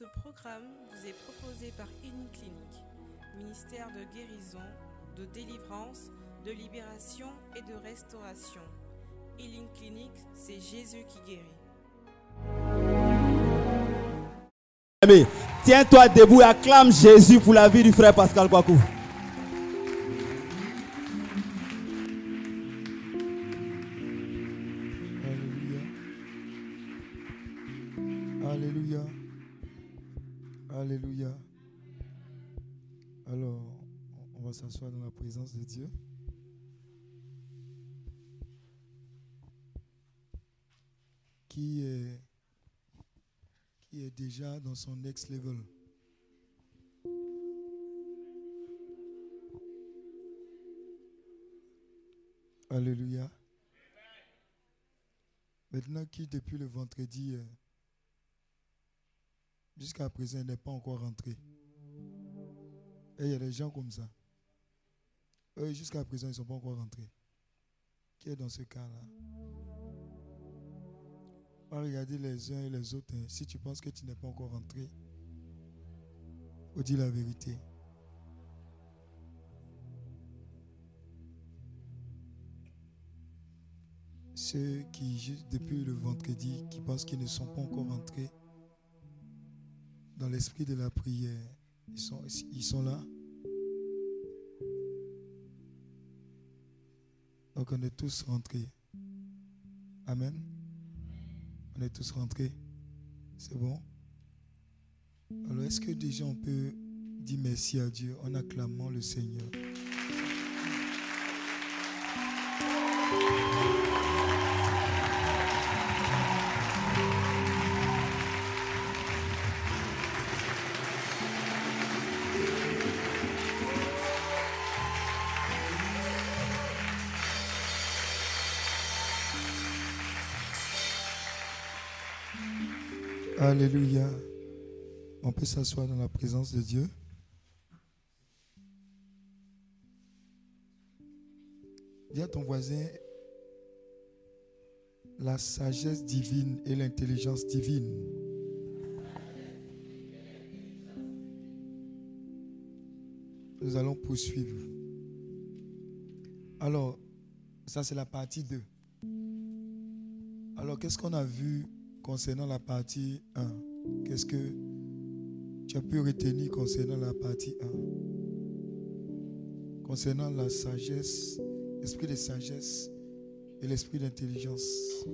Ce programme vous est proposé par Clinique, ministère de guérison, de délivrance, de libération et de restauration. Healing Clinic, c'est Jésus qui guérit. Tiens-toi debout et acclame Jésus pour la vie du frère Pascal Kwaku. Son next level. Alléluia. Maintenant, qui depuis le vendredi euh, jusqu'à présent n'est pas encore rentré? Et il y a des gens comme ça. Eux, jusqu'à présent, ils ne sont pas encore rentrés. Qui est dans ce cas-là? Va regarder les uns et les autres. Hein. Si tu penses que tu n'es pas encore rentré, faut dire la vérité. Ceux qui, depuis le vendredi, qui pensent qu'ils ne sont pas encore rentrés dans l'esprit de la prière, ils sont là. Donc on est tous rentrés. Amen. On est tous rentrés. C'est bon? Alors est-ce que déjà on peut dire merci à Dieu en acclamant le Seigneur? Alléluia. On peut s'asseoir dans la présence de Dieu. Dis à ton voisin, la sagesse divine et l'intelligence divine. Nous allons poursuivre. Alors, ça c'est la partie 2. Alors, qu'est-ce qu'on a vu concernant la partie 1, qu'est-ce que tu as pu retenir concernant la partie 1 Concernant la sagesse, l'esprit de sagesse et l'esprit d'intelligence.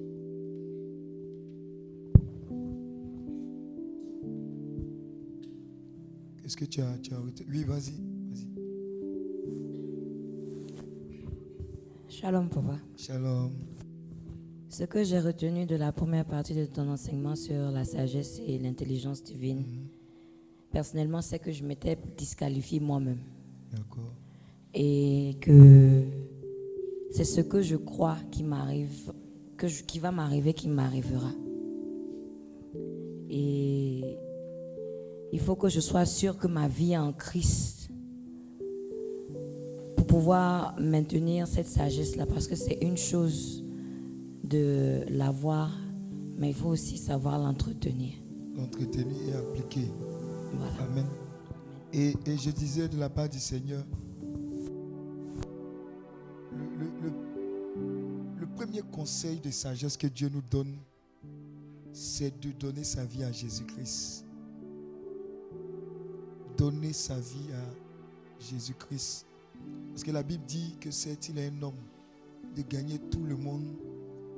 Qu'est-ce que tu as, tu as retenu Oui, vas-y. Vas-y. Shalom, papa. Shalom. Ce que j'ai retenu de la première partie de ton enseignement sur la sagesse et l'intelligence divine, mhm. personnellement, c'est que je m'étais disqualifié moi-même. D'accord. Et que c'est ce que je crois qui m'arrive, que qui va m'arriver, qui m'arrivera. Et il faut que je sois sûr que ma vie est en Christ pour pouvoir maintenir cette sagesse-là, parce que c'est une chose de l'avoir, mais il faut aussi savoir l'entretenir. L'entretenir et appliquer. Amen. Et, je disais de la part du Seigneur, le, le premier conseil de sagesse que Dieu nous donne, c'est de donner sa vie à Jésus-Christ. Donner sa vie à Jésus-Christ. Parce que la Bible dit que c'est il est un homme de gagner tout le monde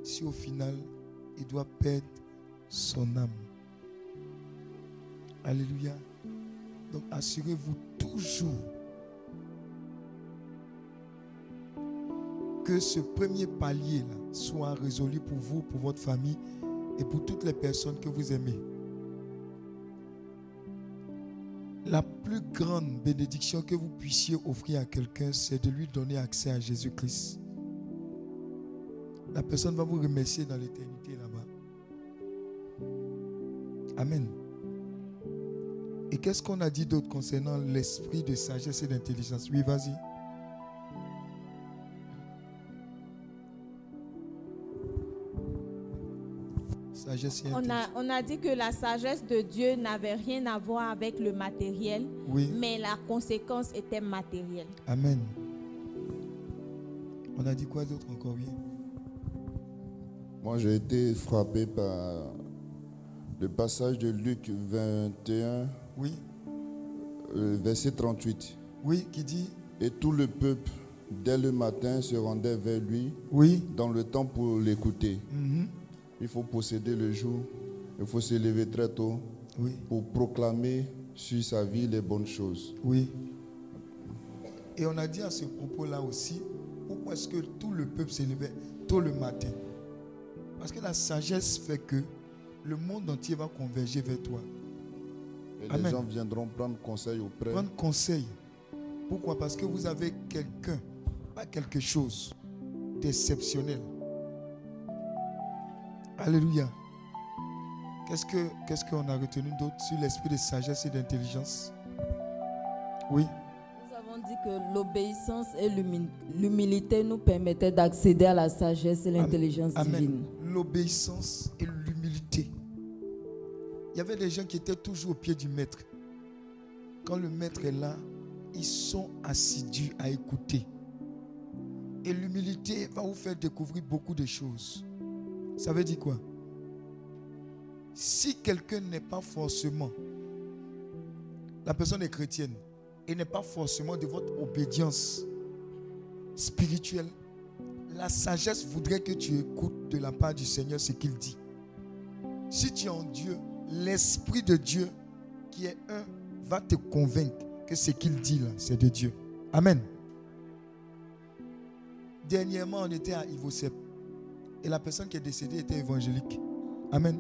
si au final, il doit perdre son âme. Alléluia. Donc assurez-vous toujours que ce premier palier là soit résolu pour vous, pour votre famille et pour toutes les personnes que vous aimez. La plus grande bénédiction que vous puissiez offrir à quelqu'un, c'est de lui donner accès à Jésus-Christ. La personne va vous remercier dans l'éternité là-bas. Amen. Et qu'est-ce qu'on a dit d'autre concernant l'esprit de sagesse et d'intelligence? Oui, vas-y. sagesse et On a, intelligence. on a dit que la sagesse de Dieu n'avait rien à voir avec le matériel, Oui. mais la conséquence était matérielle. Amen. On a dit quoi d'autre encore? Oui Moi, j'ai été frappé par le passage de Luc 21, Oui. euh, verset 38. Oui, qui dit Et tout le peuple, dès le matin, se rendait vers lui Oui. dans le temps pour l'écouter. Mhm. Il faut posséder le jour, il faut se lever très tôt Oui. pour proclamer sur sa vie les bonnes choses. Oui. Et on a dit à ce propos-là aussi, pourquoi est-ce que tout le peuple s'élevait tôt le matin? Parce que la sagesse fait que le monde entier va converger vers toi. Et Amen. les gens viendront prendre conseil auprès. Prendre conseil. Pourquoi? Parce que vous avez quelqu'un, pas quelque chose d'exceptionnel. Alléluia. Qu'est-ce que qu'est-ce qu'on a retenu d'autre sur l'esprit de sagesse et d'intelligence? Oui. Nous avons dit que l'obéissance et l'humi- l'humilité nous permettaient d'accéder à la sagesse et l'intelligence Amen. divine. L'obéissance et l'humilité. Il y avait des gens qui étaient toujours au pied du maître. Quand le maître est là, ils sont assidus à écouter. Et l'humilité va vous faire découvrir beaucoup de choses. Ça veut dire quoi? Si quelqu'un n'est pas forcément, la personne est chrétienne et n'est pas forcément de votre obédience spirituelle, la sagesse voudrait que tu écoutes de la part du Seigneur ce qu'il dit. Si tu es en Dieu, l'Esprit de Dieu qui est un va te convaincre que ce qu'il dit là, c'est de Dieu. Amen. Dernièrement, on était à Ivosep et la personne qui est décédée était évangélique. Amen.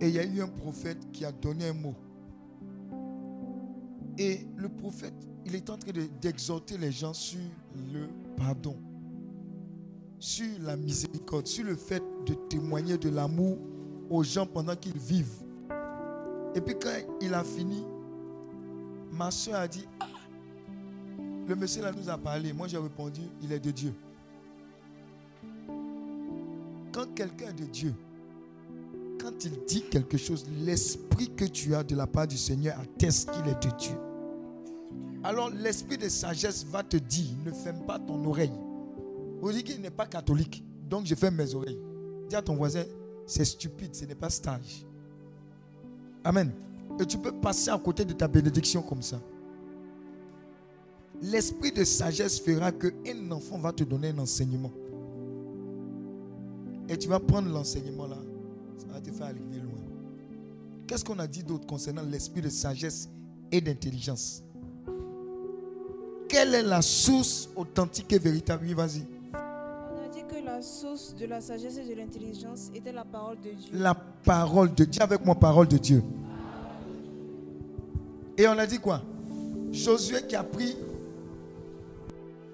Et il y a eu un prophète qui a donné un mot. Et le prophète, il est en train de- d'exhorter les gens sur le pardon sur la miséricorde, sur le fait de témoigner de l'amour aux gens pendant qu'ils vivent. Et puis quand il a fini, ma soeur a dit, Ah, le monsieur là nous a parlé. Moi j'ai répondu, il est de Dieu. Quand quelqu'un est de Dieu, quand il dit quelque chose, l'esprit que tu as de la part du Seigneur atteste qu'il est de Dieu. Alors l'esprit de sagesse va te dire, ne ferme pas ton oreille. Vous dites qu'il n'est pas catholique, donc je ferme mes oreilles. Dis à ton voisin, c'est stupide, ce n'est pas stage. Amen. Et tu peux passer à côté de ta bénédiction comme ça. L'esprit de sagesse fera que un enfant va te donner un enseignement. Et tu vas prendre l'enseignement là, ça va te faire arriver loin. Qu'est-ce qu'on a dit d'autre concernant l'esprit de sagesse et d'intelligence? Quelle est la source authentique et véritable? Vas-y. La source de la sagesse et de l'intelligence était la parole de Dieu. La parole de Dieu. avec moi, parole de Dieu. Et on a dit quoi? Josué qui a pris,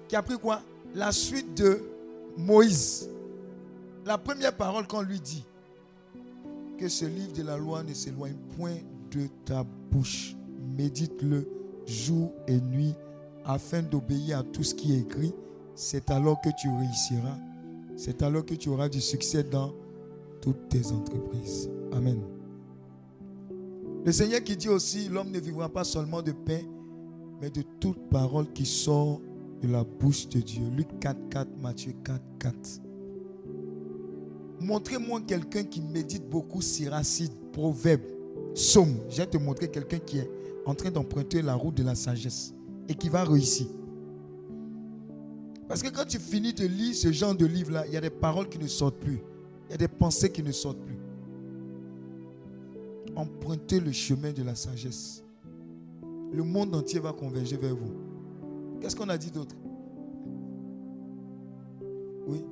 qui a pris quoi? La suite de Moïse. La première parole qu'on lui dit, que ce livre de la loi ne s'éloigne point de ta bouche. Médite-le jour et nuit afin d'obéir à tout ce qui est écrit. C'est alors que tu réussiras. C'est alors que tu auras du succès dans toutes tes entreprises. Amen. Le Seigneur qui dit aussi, l'homme ne vivra pas seulement de pain, mais de toute parole qui sort de la bouche de Dieu. Luc 4, 4, Matthieu 4, 4. Montrez-moi quelqu'un qui médite beaucoup Siracide, Proverbe, Somme. Je vais te montrer quelqu'un qui est en train d'emprunter la route de la sagesse et qui va réussir. Parce que quand tu finis de lire ce genre de livre-là, il y a des paroles qui ne sortent plus. Il y a des pensées qui ne sortent plus. Empruntez le chemin de la sagesse. Le monde entier va converger vers vous. Qu'est-ce qu'on a dit d'autre? Oui.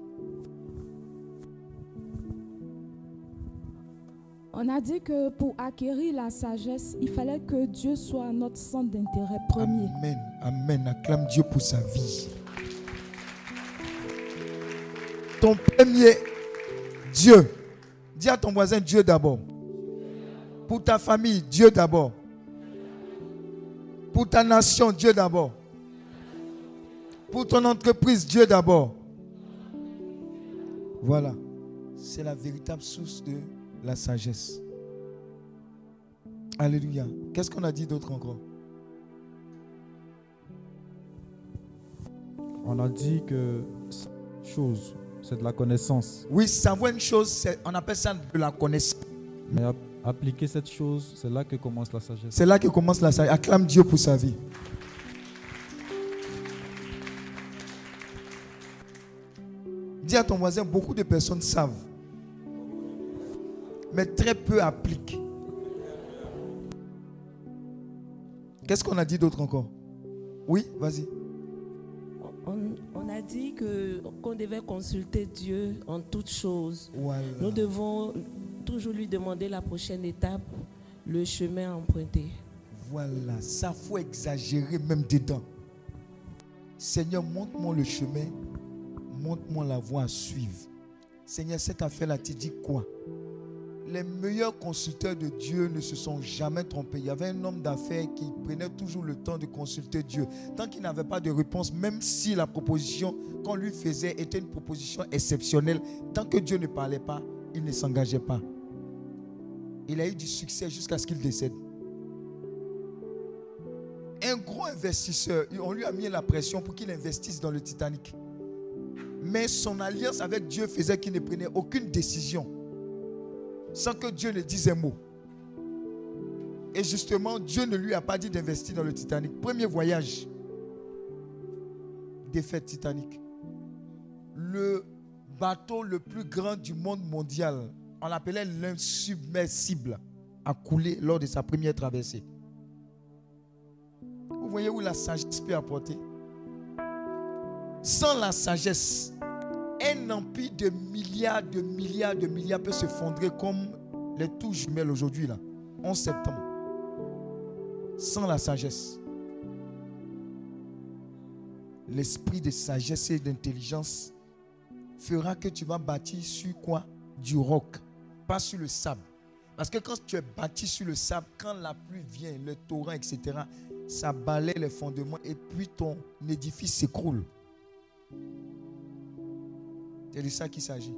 On a dit que pour acquérir la sagesse, il fallait que Dieu soit notre centre d'intérêt premier. Amen. Amen. Acclame Dieu pour sa vie. Ton premier Dieu. Dis à ton voisin Dieu d'abord. Pour ta famille, Dieu d'abord. Pour ta nation, Dieu d'abord. Pour ton entreprise, Dieu d'abord. Voilà. C'est la véritable source de la sagesse. Alléluia. Qu'est-ce qu'on a dit d'autre encore? On a dit que chose, c'est de la connaissance. Oui, savoir une chose, on appelle ça de la connaissance. Mais appliquer cette chose, c'est là que commence la sagesse. C'est là que commence la sagesse. Acclame Dieu pour sa vie. Dis à ton voisin, beaucoup de personnes savent, mais très peu appliquent. Qu'est-ce qu'on a dit d'autre encore? Oui, vas-y. Dit que qu'on devait consulter Dieu en toutes choses. Nous devons toujours lui demander la prochaine étape, le chemin à emprunter. Voilà, ça faut exagérer même dedans. Seigneur, montre-moi le chemin, montre-moi la voie à suivre. Seigneur, cette affaire-là, tu dis quoi? Les meilleurs consulteurs de Dieu ne se sont jamais trompés. Il y avait un homme d'affaires qui prenait toujours le temps de consulter Dieu. Tant qu'il n'avait pas de réponse, même si la proposition qu'on lui faisait était une proposition exceptionnelle, tant que Dieu ne parlait pas, il ne s'engageait pas. Il a eu du succès jusqu'à ce qu'il décède. Un gros investisseur, on lui a mis la pression pour qu'il investisse dans le Titanic. Mais son alliance avec Dieu faisait qu'il ne prenait aucune décision sans que Dieu ne dise un mot. Et justement, Dieu ne lui a pas dit d'investir dans le Titanic. Premier voyage, défaite Titanic. Le bateau le plus grand du monde mondial, on l'appelait l'insubmersible, a coulé lors de sa première traversée. Vous voyez où la sagesse peut apporter? Sans la sagesse, un empire de milliards, de milliards, de milliards peut se fondrer comme les touches jumelles aujourd'hui, là, 11 septembre. Sans la sagesse. L'esprit de sagesse et d'intelligence fera que tu vas bâtir sur quoi? Du roc, pas sur le sable. Parce que quand tu es bâti sur le sable, quand la pluie vient, le torrent, etc., ça balaie les fondements et puis ton édifice s'écroule. C'est de ça qu'il s'agit.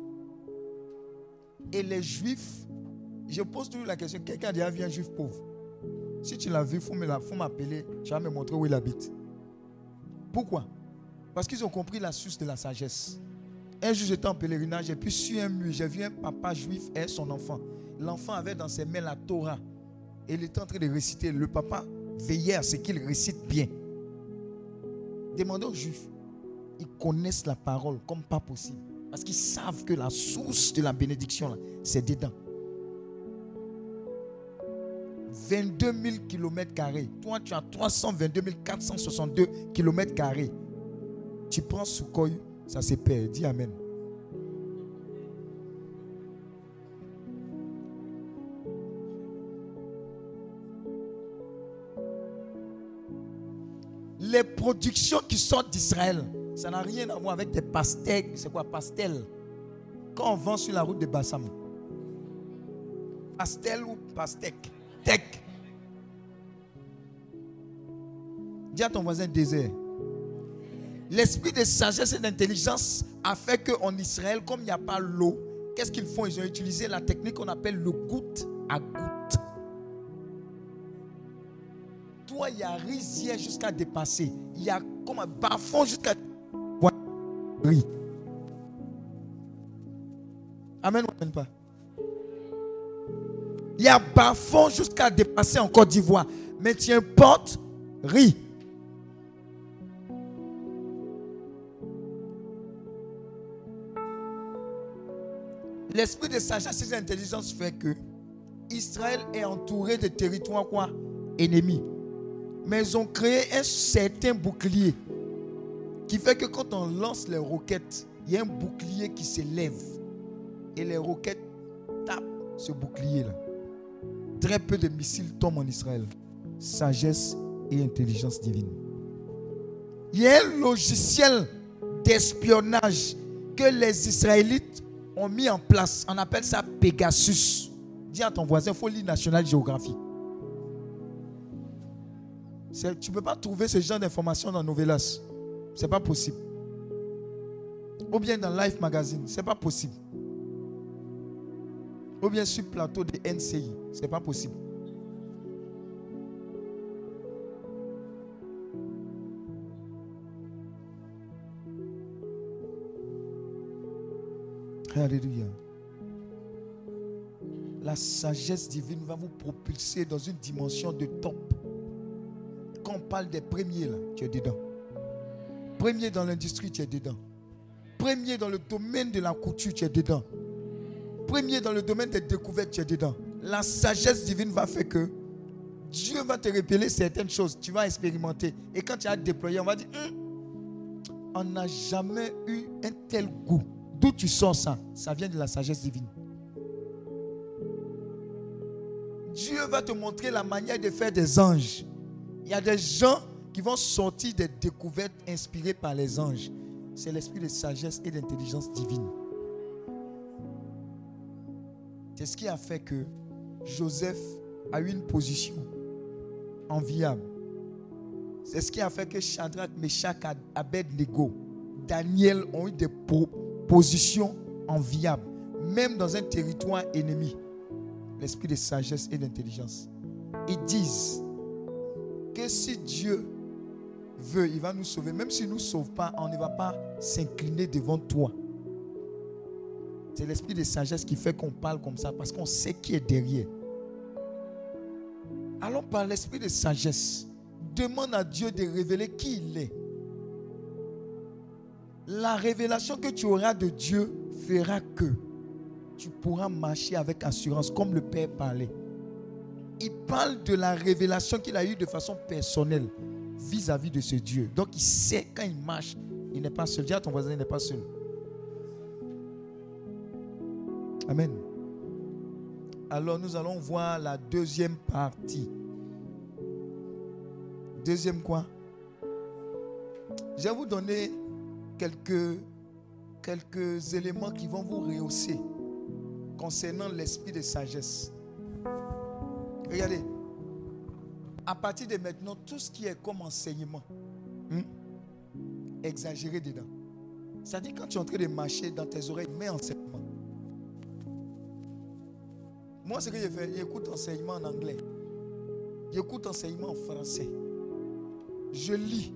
Et les juifs, je pose toujours la question, quelqu'un a déjà vu un juif pauvre? Si tu l'as vu, il faut m'appeler, tu vas me montrer où il habite. Pourquoi? Parce qu'ils ont compris la source de la sagesse. Un jour, j'étais en pèlerinage et puis sur un mur, j'ai vu un papa juif et son enfant. L'enfant avait dans ses mains la Torah. Et il était en train de réciter. Le papa veillait à ce qu'il récite bien. Demandez aux juifs. Ils connaissent la parole comme pas possible. Parce qu'ils savent que la source de la bénédiction, c'est dedans. 22 000 km. Toi, tu as 322 462 km. Tu prends Sukhoi, ça se perd. Dis Amen. Les productions qui sortent d'Israël, ça n'a rien à voir avec des pastèques. C'est quoi pastel? Quand on vend sur la route de Bassam. Pastel ou pastèque? Tech. Dis à ton voisin désert. L'esprit de sagesse et d'intelligence a fait qu'en Israël, comme il n'y a pas l'eau, qu'est-ce qu'ils font? Ils ont utilisé la technique qu'on appelle le goutte à goutte. Toi, il y a rizière jusqu'à dépasser. Il y a comme un jusqu'à Amen ou pas? Il y a bas fond jusqu'à dépasser en Côte d'Ivoire. Mais tu importes, riz. L'esprit de sagesse et d'intelligence fait que Israël est entouré de territoires quoi? Ennemis. Mais ils ont créé un certain bouclier qui fait que quand on lance les roquettes, il y a un bouclier qui s'élève. Et les roquettes tapent ce bouclier-là. Très peu de missiles tombent en Israël. Sagesse et intelligence divine. Il y a un logiciel d'espionnage que les Israélites ont mis en place. On appelle ça Pegasus. Dis à ton voisin, folie nationale géographie. Tu ne peux pas trouver ce genre d'informations dans Novelas. C'est pas possible. Ou bien dans Life Magazine, c'est pas possible. Ou bien sur le plateau de NCI. Ce n'est pas possible. Alléluia. La sagesse divine va vous propulser dans une dimension de top. Quand on parle des premiers, là, tu es dedans. Premier dans l'industrie, tu es dedans. Premier dans le domaine de la couture, tu es dedans. Premier dans le domaine des découvertes, tu es dedans. La sagesse divine va faire que Dieu va te révéler certaines choses. Tu vas expérimenter. Et quand tu as déployé, on va dire, hum, on n'a jamais eu un tel goût. D'où tu sors ça? Ça vient de la sagesse divine. Dieu va te montrer la manière de faire des anges. Il y a des gens qui vont sortir des découvertes inspirées par les anges. C'est l'esprit de sagesse et d'intelligence divine. C'est ce qui a fait que Joseph a eu une position enviable. C'est ce qui a fait que Shadrach, Meshach, Abednego, Daniel ont eu des positions enviables, même dans un territoire ennemi. L'esprit de sagesse et d'intelligence. Ils disent que si Dieu veut, il va nous sauver. Même s'il ne nous sauve pas, on ne va pas s'incliner devant toi. C'est l'esprit de sagesse qui fait qu'on parle comme ça parce qu'on sait qui est derrière. Allons par l'esprit de sagesse. Demande à Dieu de révéler qui il est. La révélation que tu auras de Dieu fera que tu pourras marcher avec assurance comme le Père parlait. Il parle de la révélation qu'il a eue de façon personnelle vis-à-vis de ce Dieu. Donc il sait quand il marche, il n'est pas seul. Dis à ton voisin, il n'est pas seul. Amen. Alors nous allons voir la deuxième partie. Deuxième quoi? Je vais vous donner quelques, quelques éléments qui vont vous rehausser concernant l'esprit de sagesse. Regardez, à partir de maintenant, tout ce qui est comme enseignement, hmm, exagéré dedans. Dit quand tu es en train de marcher dans tes oreilles, mets enseignement. Moi, ce que j'ai fait, j'écoute enseignement en anglais. J'écoute enseignement en français. Je lis.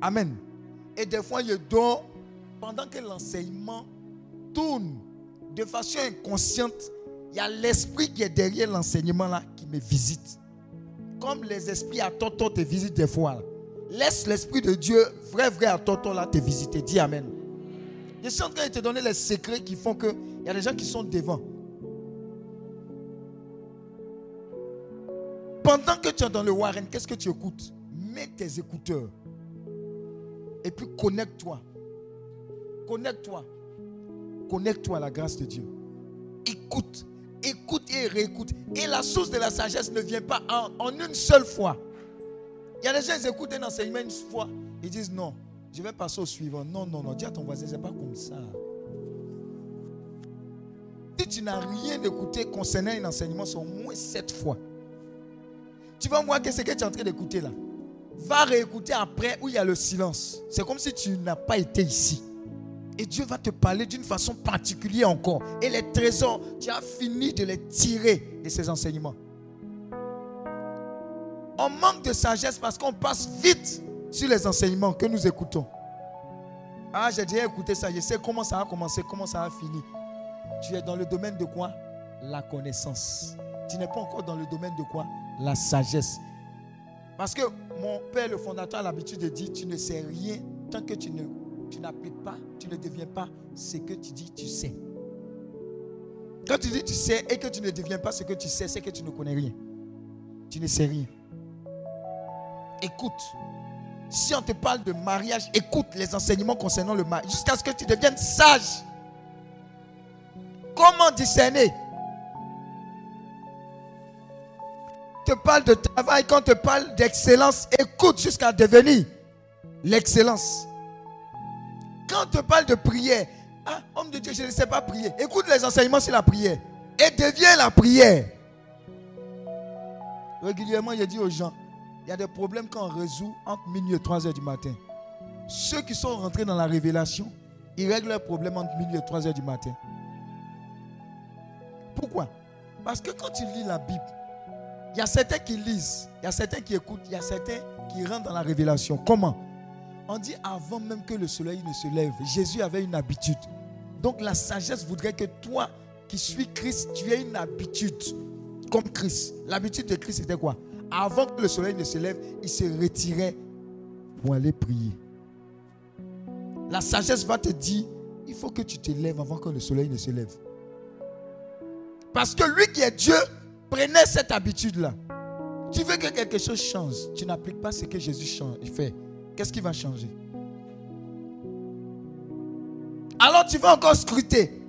Amen. Et des fois, je dors pendant que l'enseignement tourne de façon inconsciente. Il y a l'esprit qui est derrière l'enseignement là qui me visite. Comme les esprits à Toto te visitent des fois. Laisse l'esprit de Dieu, vrai, vrai à Toto là te visiter. Dis Amen. Je suis en train de te donner les secrets qui font que il y a des gens qui sont devant. Pendant que tu es dans le Warren, qu'est-ce que tu écoutes? Mets tes écouteurs. Et puis connecte-toi. Connecte-toi. Connecte-toi à la grâce de Dieu. Écoute. Écoute et réécoute. Et la source de la sagesse ne vient pas en, une seule fois. Il y a des gens qui écoutent un enseignement une fois. Ils disent non, je vais passer au suivant. Non, non, non. Dis à ton voisin, c'est pas comme ça. Si tu n'as rien écouté concernant un enseignement, c'est au moins sept fois. Tu vas voir que ce que tu es en train d'écouter là. Va réécouter après où il y a le silence. C'est comme si tu n'as pas été ici. Et Dieu va te parler d'une façon particulière encore. Et les trésors, tu as fini de les tirer de ces enseignements. On manque de sagesse parce qu'on passe vite sur les enseignements que nous écoutons. Ah, j'ai déjà écouté ça, je sais comment ça a commencé, comment ça a fini. Tu es dans le domaine de quoi? La connaissance. Tu n'es pas encore dans le domaine de quoi? La sagesse. Parce que mon père, le fondateur, a l'habitude de dire, tu ne sais rien tant que tu ne tu n'appliques pas, tu ne deviens pas ce que tu dis tu sais. Quand tu dis tu sais et que tu ne deviens pas ce que tu sais, c'est que tu ne connais rien. Tu ne sais rien. Écoute. Si on te parle de mariage, écoute les enseignements concernant le mariage jusqu'à ce que tu deviennes sage. Comment discerner? Te parle de travail, quand on te parle d'excellence, écoute jusqu'à devenir l'excellence. On te parle de prière, ah, homme de Dieu, je ne sais pas prier. Écoute les enseignements sur la prière et deviens la prière. Régulièrement, je dis aux gens, il y a des problèmes qu'on résout entre minuit et 3 heures du matin. Ceux qui sont rentrés dans la révélation, ils règlent leurs problèmes entre minuit et 3 heures du matin. Parce que quand tu lis la Bible, il y a certains qui lisent, il y a certains qui écoutent, il y a certains qui rentrent dans la révélation. Comment? On dit avant même que le soleil ne se lève, Jésus avait une habitude. Donc la sagesse voudrait que toi qui suis Christ, tu aies une habitude comme Christ. L'habitude de Christ c'était quoi? Avant que le soleil ne se lève, il se retirait pour aller prier. La sagesse va te dire, il faut que tu te lèves avant que le soleil ne se lève. Parce que lui qui est Dieu prenait cette habitude-là. Tu veux que quelque chose change, tu n'appliques pas ce que Jésus fait. Qu'est-ce qui va changer? Alors tu vas encore scruter.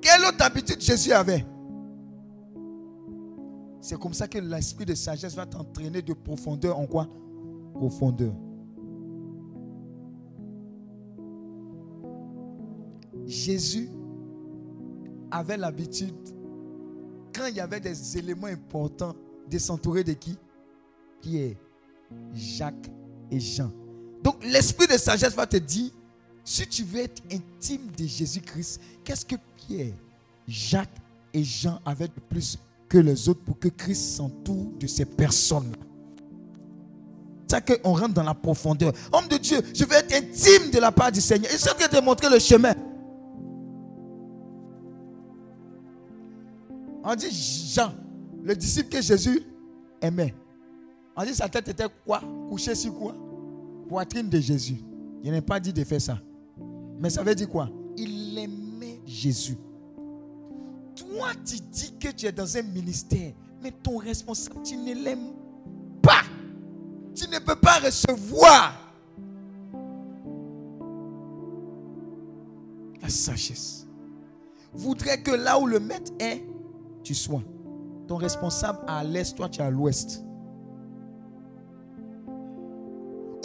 Quelle autre habitude Jésus avait? C'est comme ça que l'esprit de sagesse va t'entraîner de profondeur en quoi? Profondeur. Jésus avait l'habitude, quand il y avait des éléments importants, de s'entourer de qui? Pierre, Jacques et Jean. Donc l'esprit de sagesse va te dire, si tu veux être intime de Jésus-Christ, qu'est-ce que Pierre, Jacques et Jean avaient de plus que les autres pour que Christ s'entoure de ces personnes? C'est ça qu'on rentre dans la profondeur. Homme de Dieu, je veux être intime de la part du Seigneur. Il c'est de te montrer le chemin. On dit Jean, le disciple que Jésus aimait. On dit sa tête était quoi? Couchée sur quoi? Poitrine de Jésus. Il n'a pas dit de faire ça. Mais ça veut dire quoi? Il aimait Jésus. Toi, tu dis que tu es dans un ministère, mais ton responsable, tu ne l'aimes pas. Tu ne peux pas recevoir la sagesse. Voudrait que là où le maître est, tu sois. Ton responsable à l'est, toi tu es à l'ouest.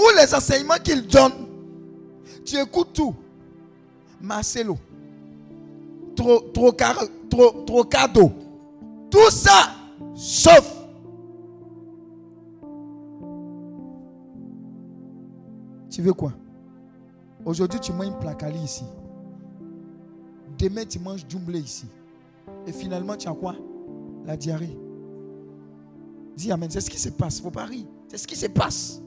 Ou les enseignements qu'il donne, tu écoutes tout. Marcelo, trop, trop, trop, trop cadeau. Tout ça, sauf. Tu veux quoi? Aujourd'hui, tu manges placali ici. Demain, tu manges jumblé ici. Et finalement, tu as quoi? La diarrhée. Dis Amen. C'est ce qui se passe. Faut pas rire. C'est ce qui se passe.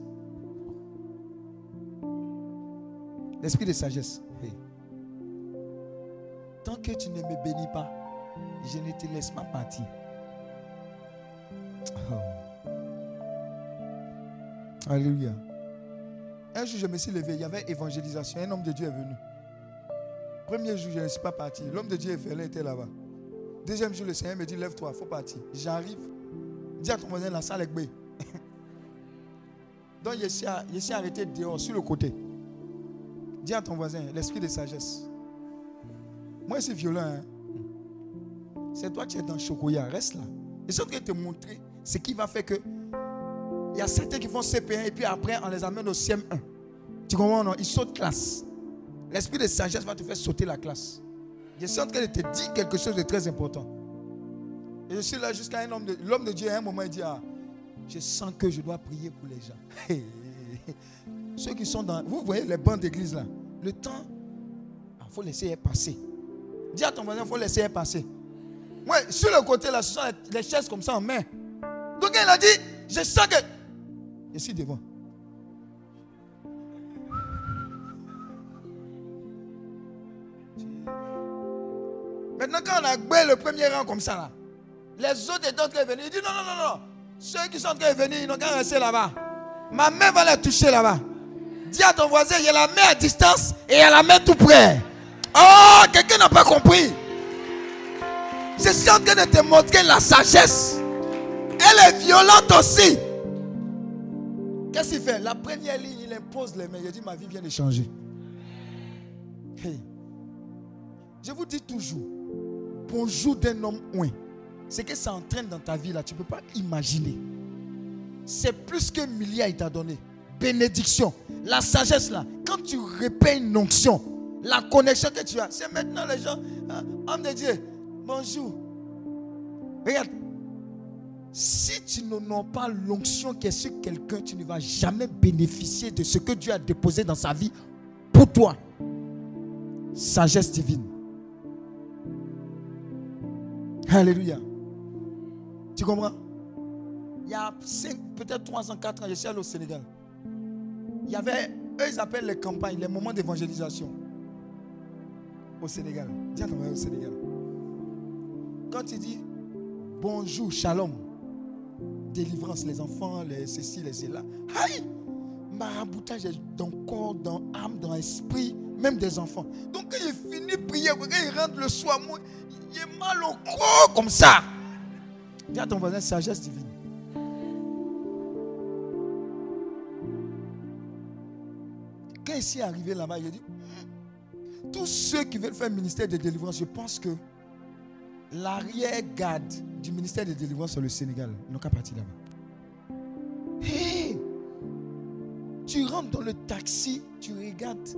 L'esprit de sagesse. Tant que tu ne me bénis pas, je ne te laisse pas partir. Oh. Alléluia. Un jour, je me suis levé. Il y avait évangélisation. Un homme de Dieu est venu. Premier jour, je ne suis pas parti. L'homme de Dieu est était là-bas. Deuxième jour, le Seigneur me dit Lève-toi, il faut partir. J'arrive. Dis à ton La salle est. Donc, je suis arrêté dehors, sur le côté. Dis à ton voisin L'esprit de sagesse. Moi, c'est violent. Hein. C'est toi qui es dans le chocolat. Reste là. Et je vais te montrer ce qui va faire que. Il y a certains qui font CP1 et puis après, on les amène au CM1. Tu comprends, non? Ils sautent classe. L'esprit de sagesse va te faire sauter la classe. Je suis en train de te dire quelque chose de très important. Et je suis là jusqu'à un homme de l'homme de Dieu à un moment il dit ah, je sens que je dois prier pour les gens. Ceux qui sont dans vous voyez les bancs d'église là? Le temps il ah, faut laisser passer. Dis à ton voisin, il faut laisser passer. Moi, sur le côté là, ce sont les chaises comme ça en main. Donc il a dit, je sens que je suis devant. Maintenant, quand on a gbé le premier rang comme ça, là, les autres étaient en train de venir. Il dit non, non, non, non. Ceux qui sont en train de venir, ils n'ont qu'à rester là-bas. Ma main va les toucher là-bas. Dis à ton voisin, il y a la main à distance et il y a la main tout près. Oh, quelqu'un n'a pas compris. Je suis en train de te montrer la sagesse. Elle est violente aussi. Qu'est-ce qu'il fait? La première ligne, il impose les mains. Il dit, ma vie vient de changer. Je vous dis toujours, bonjour d'un homme ouin. Ce que ça entraîne dans ta vie là, tu ne peux pas imaginer. C'est plus qu'un milliard il t'a donné. Bénédiction. La sagesse là, quand tu répètes une onction, la connexion que tu as, c'est maintenant les gens, hein, homme de Dieu, bonjour. Regarde, si tu n'as pas l'onction qui est sur quelqu'un, tu ne vas jamais bénéficier de ce que Dieu a déposé dans sa vie pour toi. Sagesse divine. Alléluia. Tu comprends? Il y a peut-être 300, 4 ans, je suis allé au Sénégal. Il y avait, eux, ils appellent les campagnes, les moments d'évangélisation. Au Sénégal. Dis à au Sénégal. Quand il dit bonjour, shalom, délivrance, les enfants, les ceci, les cela. Aïe! Maraboutage dans corps, dans âme, dans esprit, même des enfants. Donc quand il finit de prier, quand il rentre le soir, il est mal au corps comme ça. Dis à ton voisin, sagesse divine. S'est arrivé là-bas, il a dit, hmm, tous ceux qui veulent faire ministère de délivrance, je pense que l'arrière-garde du ministère de délivrance sur le Sénégal n'ont qu'à partir là-bas. tu rentres dans le taxi, tu regardes,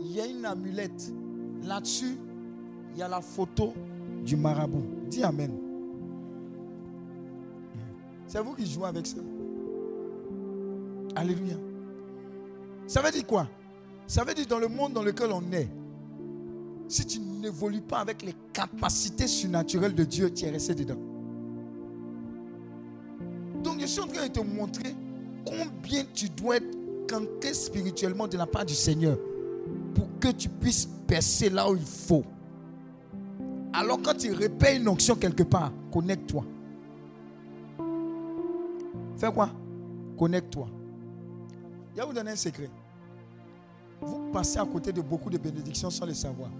il y a une amulette. Là-dessus, il y a la photo du marabout. Dis Amen. C'est vous qui jouez avec ça. Alléluia. Ça veut dire quoi? Ça veut dire dans le monde dans lequel on est, si tu n'évolues pas avec les capacités surnaturelles de Dieu, tu es resté dedans. Donc je suis en train de te montrer combien tu dois être canté spirituellement de la part du Seigneur pour que tu puisses percer là où il faut. Alors quand tu repères une onction quelque part, connecte-toi. Fais quoi? Connecte-toi. Je vais vous donner un secret. Vous passez à côté de beaucoup de bénédictions sans le savoir.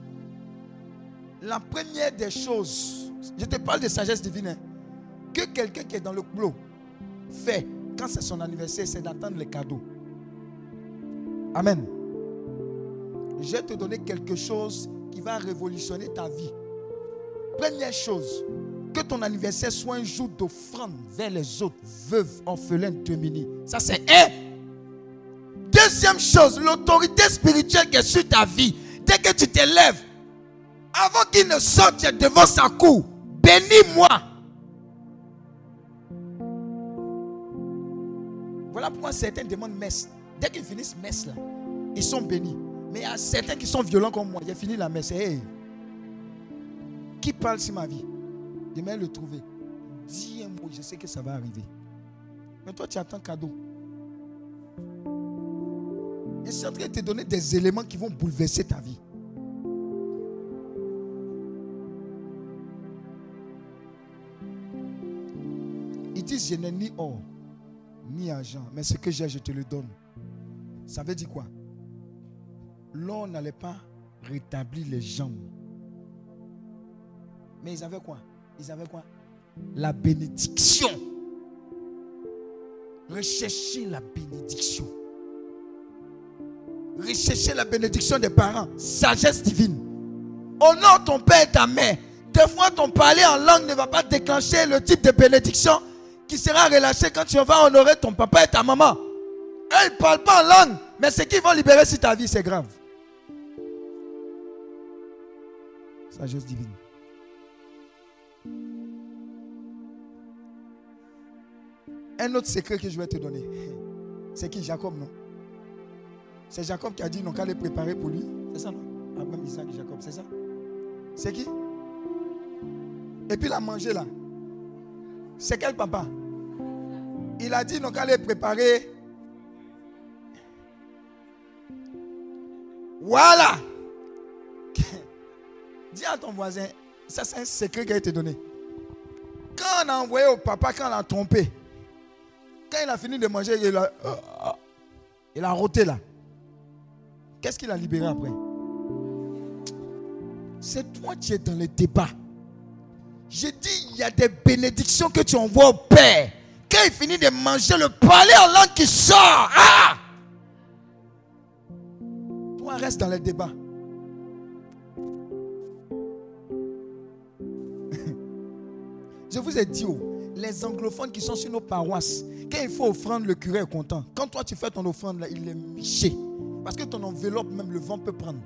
La première des choses, je te parle de sagesse divine, hein, que quelqu'un qui est dans le boulot fait quand c'est son anniversaire, c'est d'attendre les cadeaux. Amen. Je vais te donner quelque chose qui va révolutionner ta vie. Première chose, que ton anniversaire soit un jour d'offrande vers les autres, veuves, orphelins, démunis. Ça, c'est un. Deuxième chose, l'autorité spirituelle qui est sur ta vie. Dès que tu te lèves, avant qu'il ne sorte devant sa cour, bénis-moi. Voilà pourquoi certains demandent messe. Dès qu'ils finissent messe là, ils sont bénis. Mais il y a certains qui sont violents comme moi. J'ai fini la messe. Qui parle sur ma vie? Demain le trouver. Dis un mot, je sais que ça va arriver. Mais toi, tu attends cadeau. Je suis en train de te donner des éléments qui vont bouleverser ta vie. Ils disent, je n'ai ni or, ni argent, mais ce que j'ai, je te le donne. Ça veut dire quoi? L'or n'allait pas rétablir les jambes. Mais ils avaient quoi? Ils avaient quoi? La bénédiction. Rechercher la bénédiction. Rechercher la bénédiction des parents. Sagesse divine. Honore ton père et ta mère. Des fois, ton parler en langue ne va pas déclencher le type de bénédiction qui sera relâché quand tu vas honorer ton papa et ta maman. Eux, ils ne parlent pas en langue, mais ce qu'ils vont libérer sur ta vie, c'est grave. Sagesse divine. Un autre secret que je vais te donner, c'est qui Jacob, non? C'est Jacob qui a dit non qu'à les préparer pour lui. C'est ça, non? Abraham, Isaac, Jacob, c'est ça? C'est qui? Et puis il a mangé là. C'est quel papa? Il a dit non qu'à les préparer. Voilà. Dis à ton voisin, ça c'est un secret qui a été donné. Quand on a envoyé au papa, quand on l'a trompé, quand il a fini de manger, il a, euh, il a roté là. Qu'est-ce qu'il a libéré après? C'est toi qui es dans le débat. J'ai dit, il y a des bénédictions que tu envoies au Père. Quand il finit de manger, le palais en langue qui sort. Ah! Toi, reste dans le débat. Je vous ai dit, oh, les anglophones qui sont sur nos paroisses, quand il faut offrande, le curé est content. Quand toi tu fais ton offrande, là, il est miché. Parce que ton enveloppe, même le vent peut prendre.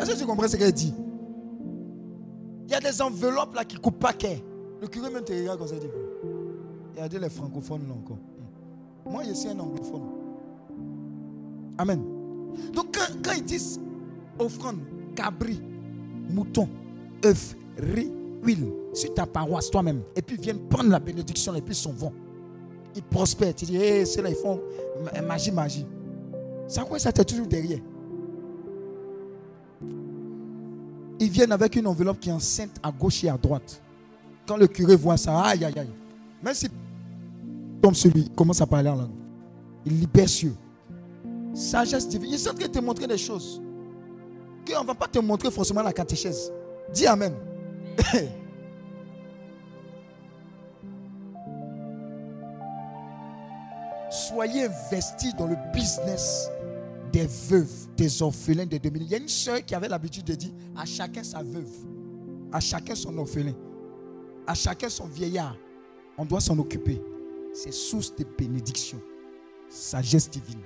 Est-ce que tu comprends ce qu'elle dit? Il y a des enveloppes là qui coupent pas qu'elle. Le curé même te regarde comme ça. Dit, il y a des les francophones là encore. Moi, je suis un anglophone. Amen. Donc, quand, ils disent offrande, cabri, mouton, œuf, riz, huile sur ta paroisse toi-même et puis viennent prendre la bénédiction et puis s'en vont. Ils prospèrent. Tu dis, hé, ceux-là, ils font magie, magie. Ça quoi ça t'est toujours derrière Ils viennent avec une enveloppe qui est enceinte à gauche et à droite. Quand le curé voit ça, aïe, aïe, aïe. Même si tombe celui, commence à parler en langue. Il libère Dieu. Sagesse divine. Il sont en train de te montrer des choses. Qu'on ne va pas te montrer forcément la catéchèse. Dis Amen. Soyez investis dans le business des veuves, des orphelins, des demi Il y a une soeur qui avait l'habitude de dire à chacun sa veuve, à chacun son orphelin, à chacun son vieillard. On doit s'en occuper. C'est source de bénédiction, sagesse divine.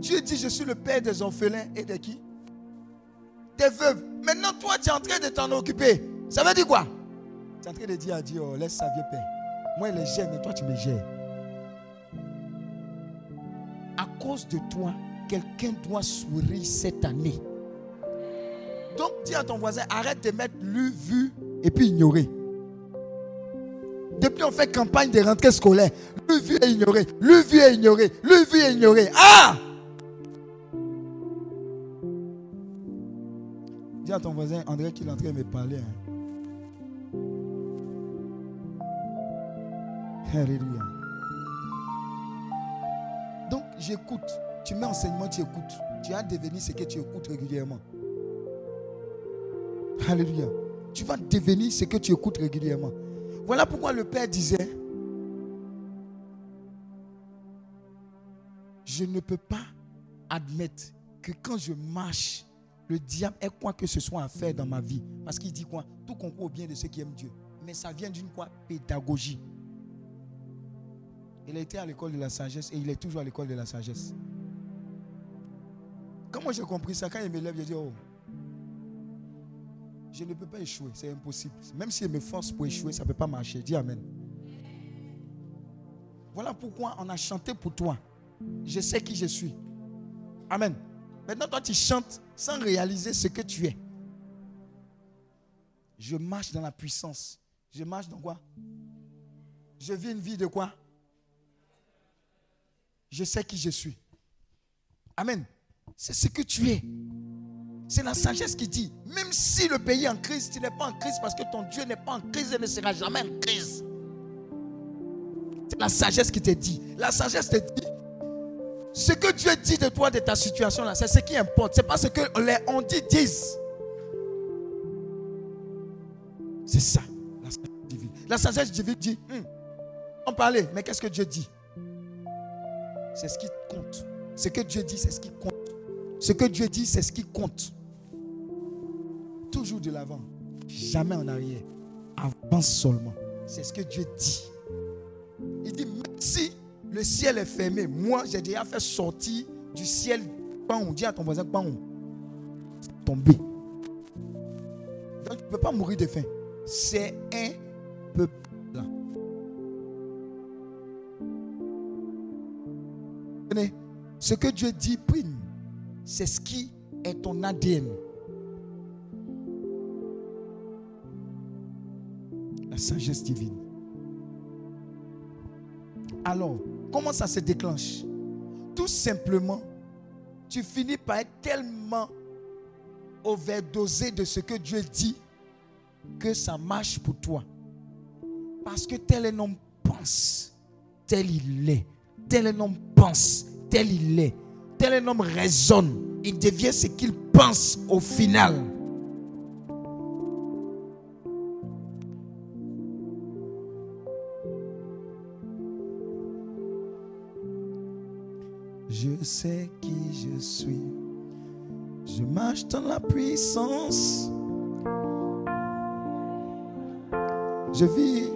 Dieu dit, je suis le père des orphelins et de qui? Des veuves. Maintenant, toi, tu es en train de t'en occuper. Ça veut dire quoi? Tu es en train de dire à Dieu, oh, laisse sa vieux père. Moi, elle est mais toi, tu me gères. À cause de toi, quelqu'un doit sourire cette année. Donc, dis à ton voisin, arrête de mettre lu, vu et puis ignorer. Depuis on fait campagne de rentrée scolaire, lu, vu et ignoré, lu, vu et ignoré, lu, vu et ignoré. Ah! Dis à ton voisin, André, qu'il est en train de me parler. Hein. Alléluia. Donc, j'écoute. Tu mets enseignement, tu écoutes. Tu as devenir ce que tu écoutes régulièrement. Alléluia. Tu vas devenir ce que tu écoutes régulièrement. Voilà pourquoi le Père disait, je ne peux pas admettre que quand je marche, le diable ait quoi que ce soit à faire dans ma vie. Parce qu'il dit quoi? Tout concourt au bien de ceux qui aiment Dieu. Mais ça vient d'une quoi? Pédagogie. Il a été à l'école de la sagesse et il est toujours à l'école de la sagesse. Comment j'ai compris ça, quand il m'élève, je dis, oh, je ne peux pas échouer, c'est impossible. Même si je me force pour échouer, ça ne peut pas marcher. Dis Amen. Voilà pourquoi on a chanté pour toi. Je sais qui je suis. Amen. Maintenant, toi, tu chantes sans réaliser ce que tu es. Je marche dans la puissance. Je marche dans quoi? Je vis une vie de quoi? Je sais qui je suis. Amen. C'est ce que tu es. C'est la sagesse qui dit, même si le pays est en crise, tu n'es pas en crise parce que ton Dieu n'est pas en crise et ne sera jamais en crise. C'est la sagesse qui te dit. La sagesse te dit, ce que Dieu dit de toi, de ta situation là, c'est ce qui importe. C'est pas ce que les on disent. C'est ça, la sagesse divine. La sagesse divine dit, hum, on parlait, mais qu'est-ce que Dieu dit? C'est ce qui compte. Ce que Dieu dit, c'est ce qui compte. Ce que Dieu dit, c'est ce qui compte toujours de l'avant, jamais en arrière. Avance seulement. C'est ce que Dieu dit. Il dit, même si le ciel est fermé, moi j'ai déjà fait sortir du ciel, on dit à ton voisin, pan, tomber. Donc tu ne peux pas mourir de faim. C'est un Ce que Dieu dit, prime, c'est ce qui est ton ADN. La sagesse divine. Alors, comment ça se déclenche? Tout simplement, tu finis par être tellement overdosé de ce que Dieu dit que ça marche pour toi. Parce que tel un homme pense, tel il est. Tel un homme pense, tel il est. Tel un homme raisonne, il devient ce qu'il pense au final. Je sais qui je suis. Je marche dans la puissance. Je vis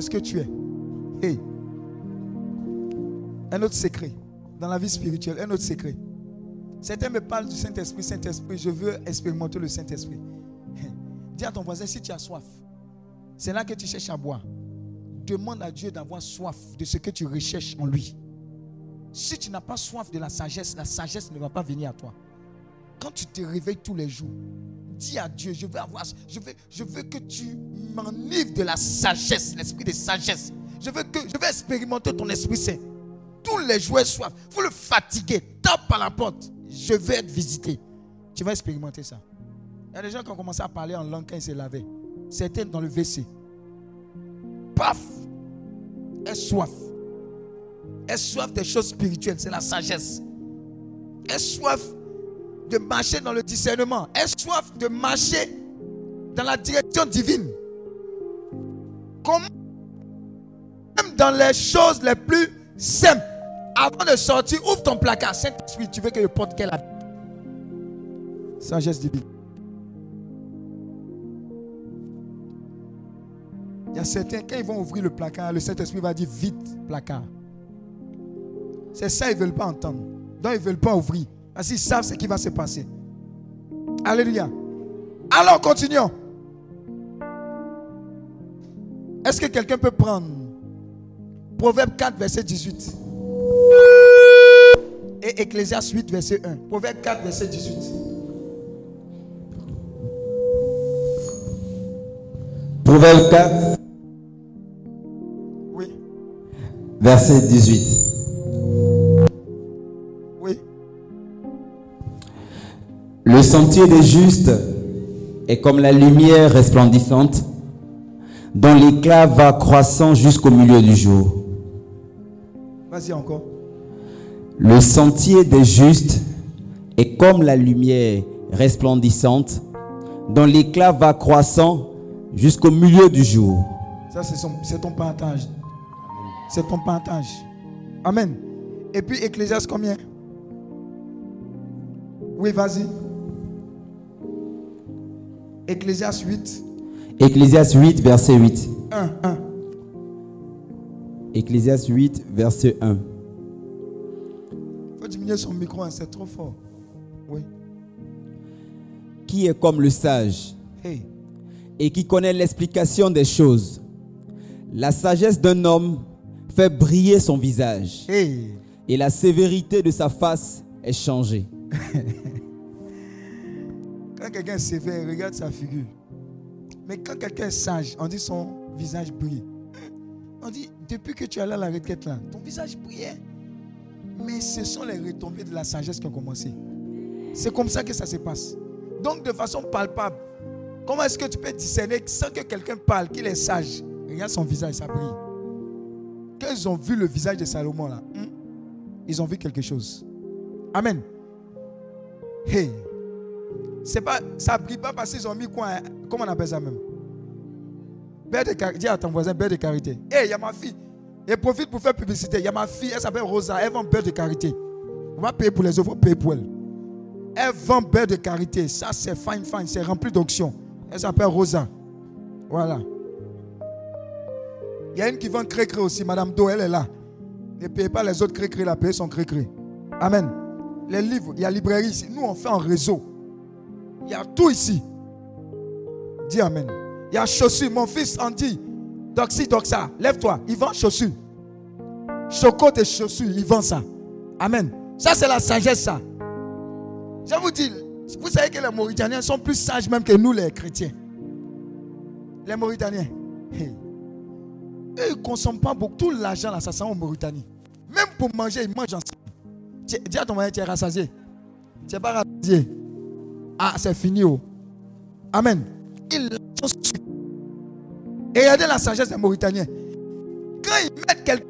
ce que tu es? Hey. Un autre secret. Dans la vie spirituelle, un autre secret. Certains me parlent du Saint-Esprit, Saint-Esprit, je veux expérimenter le Saint-Esprit. Dis à ton voisin, si tu as soif, c'est là que tu cherches à boire. Demande à Dieu d'avoir soif de ce que tu recherches en lui. Si tu n'as pas soif de la sagesse, la sagesse ne va pas venir à toi. Quand tu te réveilles tous les jours, dis à Dieu, je veux avoir, je veux, je veux que tu m'enivres de la sagesse, l'esprit de sagesse. Je veux que, je veux expérimenter ton esprit saint. Tous les jours soif. Faut le fatiguer. Tape à la porte. Je veux être visité. Tu vas expérimenter ça. Il y a des gens qui ont commencé à parler en langue quand ils se lavaient. C'était dans le WC. Paf! Aie soif. Aie soif des choses spirituelles. C'est la sagesse. Aie soif de marcher dans le discernement. Aie soif de marcher dans la direction divine. Comme même dans les choses les plus simples. Avant de sortir, ouvre ton placard. Saint-Esprit, tu veux que je porte quelle Sagesse divine. Il y a certains, quand ils vont ouvrir le placard, le Saint-Esprit va dire vite, placard. C'est ça, ils ne veulent pas entendre. Donc, ils ne veulent pas ouvrir. Parce qu'ils savent ce qui va se passer. Alléluia. Alors, continuons. Est-ce que quelqu'un peut prendre Proverbe 4, verset 18 et Ecclésias 8, verset 1. Proverbe 4, verset 18. Proverbe 4. Oui. Verset 18. Le sentier des justes est comme la lumière resplendissante dont l'éclat va croissant jusqu'au milieu du jour. Vas-y encore. Le sentier des justes est comme la lumière resplendissante dont l'éclat va croissant jusqu'au milieu du jour. Ça, c'est ton partage. C'est ton partage. Amen. Et puis Ecclésias combien? Oui, vas-y. Ecclésias 8. Ecclésias 8, verset 8. 1, 1. Ecclésias 8, verset 1. faut diminuer son micro, hein, c'est trop fort. Oui. Qui est comme le sage? Et qui connaît l'explication des choses? La sagesse d'un homme fait briller son visage et la sévérité de sa face est changée. quand quelqu'un est sévère, regarde sa figure. Mais quand quelqu'un est sage, on dit son visage brille. On dit, depuis que tu es allé à la retraite là, ton visage brillait. Mais ce sont les retombées de la sagesse qui ont commencé. C'est comme ça que ça se passe. Donc de façon palpable, comment est-ce que tu peux discerner sans que quelqu'un parle qu'il est sage? Regarde son visage, ça brille. Quand ils ont vu le visage de Salomon là, hmm, ils ont vu quelque chose. Amen. Hey. C'est pas, ça brille pas parce qu'ils ont mis quoi hein? Comment on appelle ça même? Beurre de carité. Dis à ton voisin, beurre de carité. Hé, il y a ma fille. Elle profite pour faire publicité. Il y a ma fille, elle s'appelle Rosa. Elle vend beurre de carité. On va payer pour les autres, on va payer pour elle. Elle vend beurre de carité. Ça, c'est fine, fine. C'est rempli d'onction. Elle s'appelle Rosa. Voilà. Il y a une qui vend cré-cré aussi. Madame Do, elle est là. Ne payez pas les autres cré-cré, la paye son cré-cré. Amen. Les livres, il y a librairie ici. Nous, on fait en réseau. Il y a tout ici. Dis Amen. Il y a chaussures. Mon fils Andy, Doxy, Doxa, lève-toi. Il vend chaussures. Chocotte et chaussures, il vend ça. Amen. Ça, c'est la sagesse, ça. Je vous dis, vous savez que les Mauritaniens sont plus sages même que nous, les chrétiens. Les Mauritaniens. Eux, ils ne consomment pas beaucoup. Tout l'argent, là, ça sent en Mauritanie. Même pour manger, ils mangent ensemble. Dis à ton mari, tu es rassasié. Tu n'es pas rassasié. Ah, c'est fini. Oh. Amen. Ils sont sûrs. Et regardez la sagesse des Mauritaniens. Quand ils mettent quelqu'un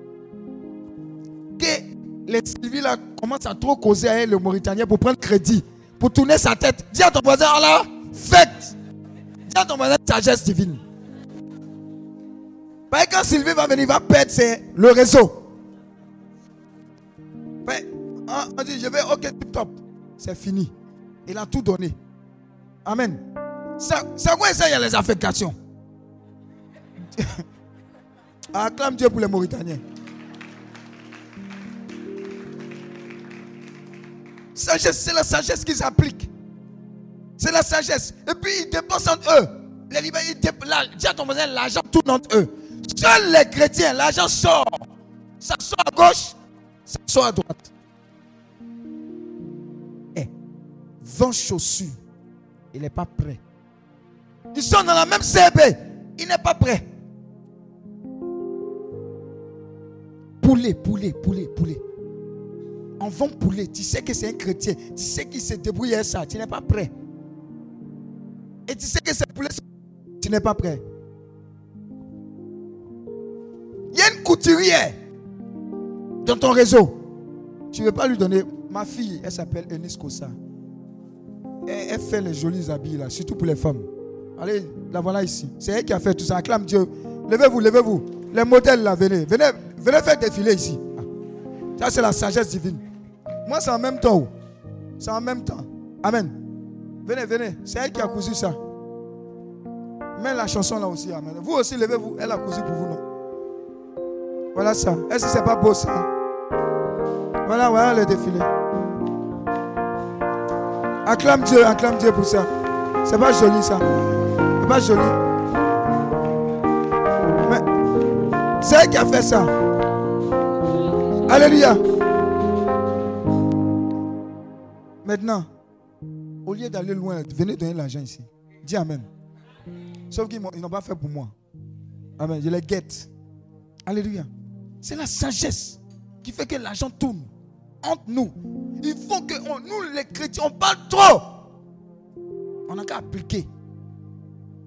que les civils commencent à trop causer à le Mauritanien pour prendre crédit, pour tourner sa tête, dis à ton voisin, alors, faites. Dis à ton voisin, sagesse divine. Parce quand Sylvie va venir, il va perdre le réseau. on dit, je vais, ok, tip top. C'est fini. Il a tout donné. Amen. C'est quoi ça, il y a les affectations? Acclame Dieu pour les Mauritaniens. Sagesse, c'est la sagesse qu'ils appliquent. C'est la sagesse. Et puis ils dépensent entre eux. Les libéraux, ils dis à ton voisin, l'argent tourne entre eux. Seuls les chrétiens, l'argent sort. Ça sort à gauche, ça sort à droite. 20 chaussures. Il n'est pas prêt. Ils sont dans la même CB. Il n'est pas prêt. Poulet, poulet, poulet, poulet. On vend poulet. Tu sais que c'est un chrétien. Tu sais qu'il se débrouille avec ça. Tu n'es pas prêt. Et tu sais que c'est poulet. Tu n'es pas prêt. Il y a une couturière dans ton réseau. Tu ne veux pas lui donner. Ma fille, elle s'appelle Enis Kosa. Elle, fait les jolis habits là, surtout pour les femmes. Allez, la voilà ici. C'est elle qui a fait tout ça. Acclame Dieu. Levez-vous, levez-vous. Les modèles là, venez. Venez, venez faire défiler ici. Ça, c'est la sagesse divine. Moi, c'est en même temps. C'est en même temps. Amen. Venez, venez. C'est elle qui a cousu ça. Mets la chanson là aussi. Amen. Vous aussi, levez-vous. Elle a cousu pour vous, non? Voilà ça. Est-ce que c'est pas beau ça? Voilà, voilà le défilé. Acclame Dieu, acclame Dieu pour ça. C'est pas joli ça. C'est pas joli. Mais c'est elle qui a fait ça. Alléluia. Maintenant, au lieu d'aller loin, venez donner l'argent ici. Dis Amen. Sauf qu'ils n'ont pas fait pour moi. Amen. Je les guette. Alléluia. C'est la sagesse qui fait que l'argent tourne entre nous. Il faut que nous, les chrétiens, on parle trop. On n'a qu'à appliquer.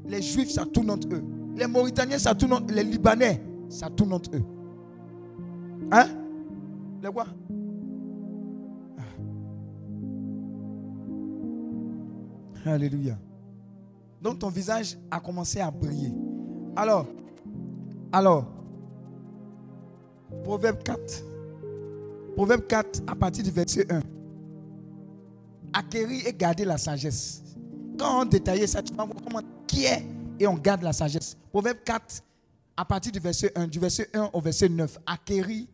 Les juifs, ça tourne entre eux. Les Mauritaniens, ça tourne entre Les Libanais, ça tourne entre eux. Hein? Les quoi? Alléluia. Donc ton visage a commencé à briller. Alors, alors, Proverbe 4. Proverbe 4 à partir du verset 1. Acquérir et garder la sagesse. Quand on détaille ça, tu vas voir comment qui est et on garde la sagesse. Proverbe 4 à partir du verset 1, du verset 1 au verset 9. Acquérir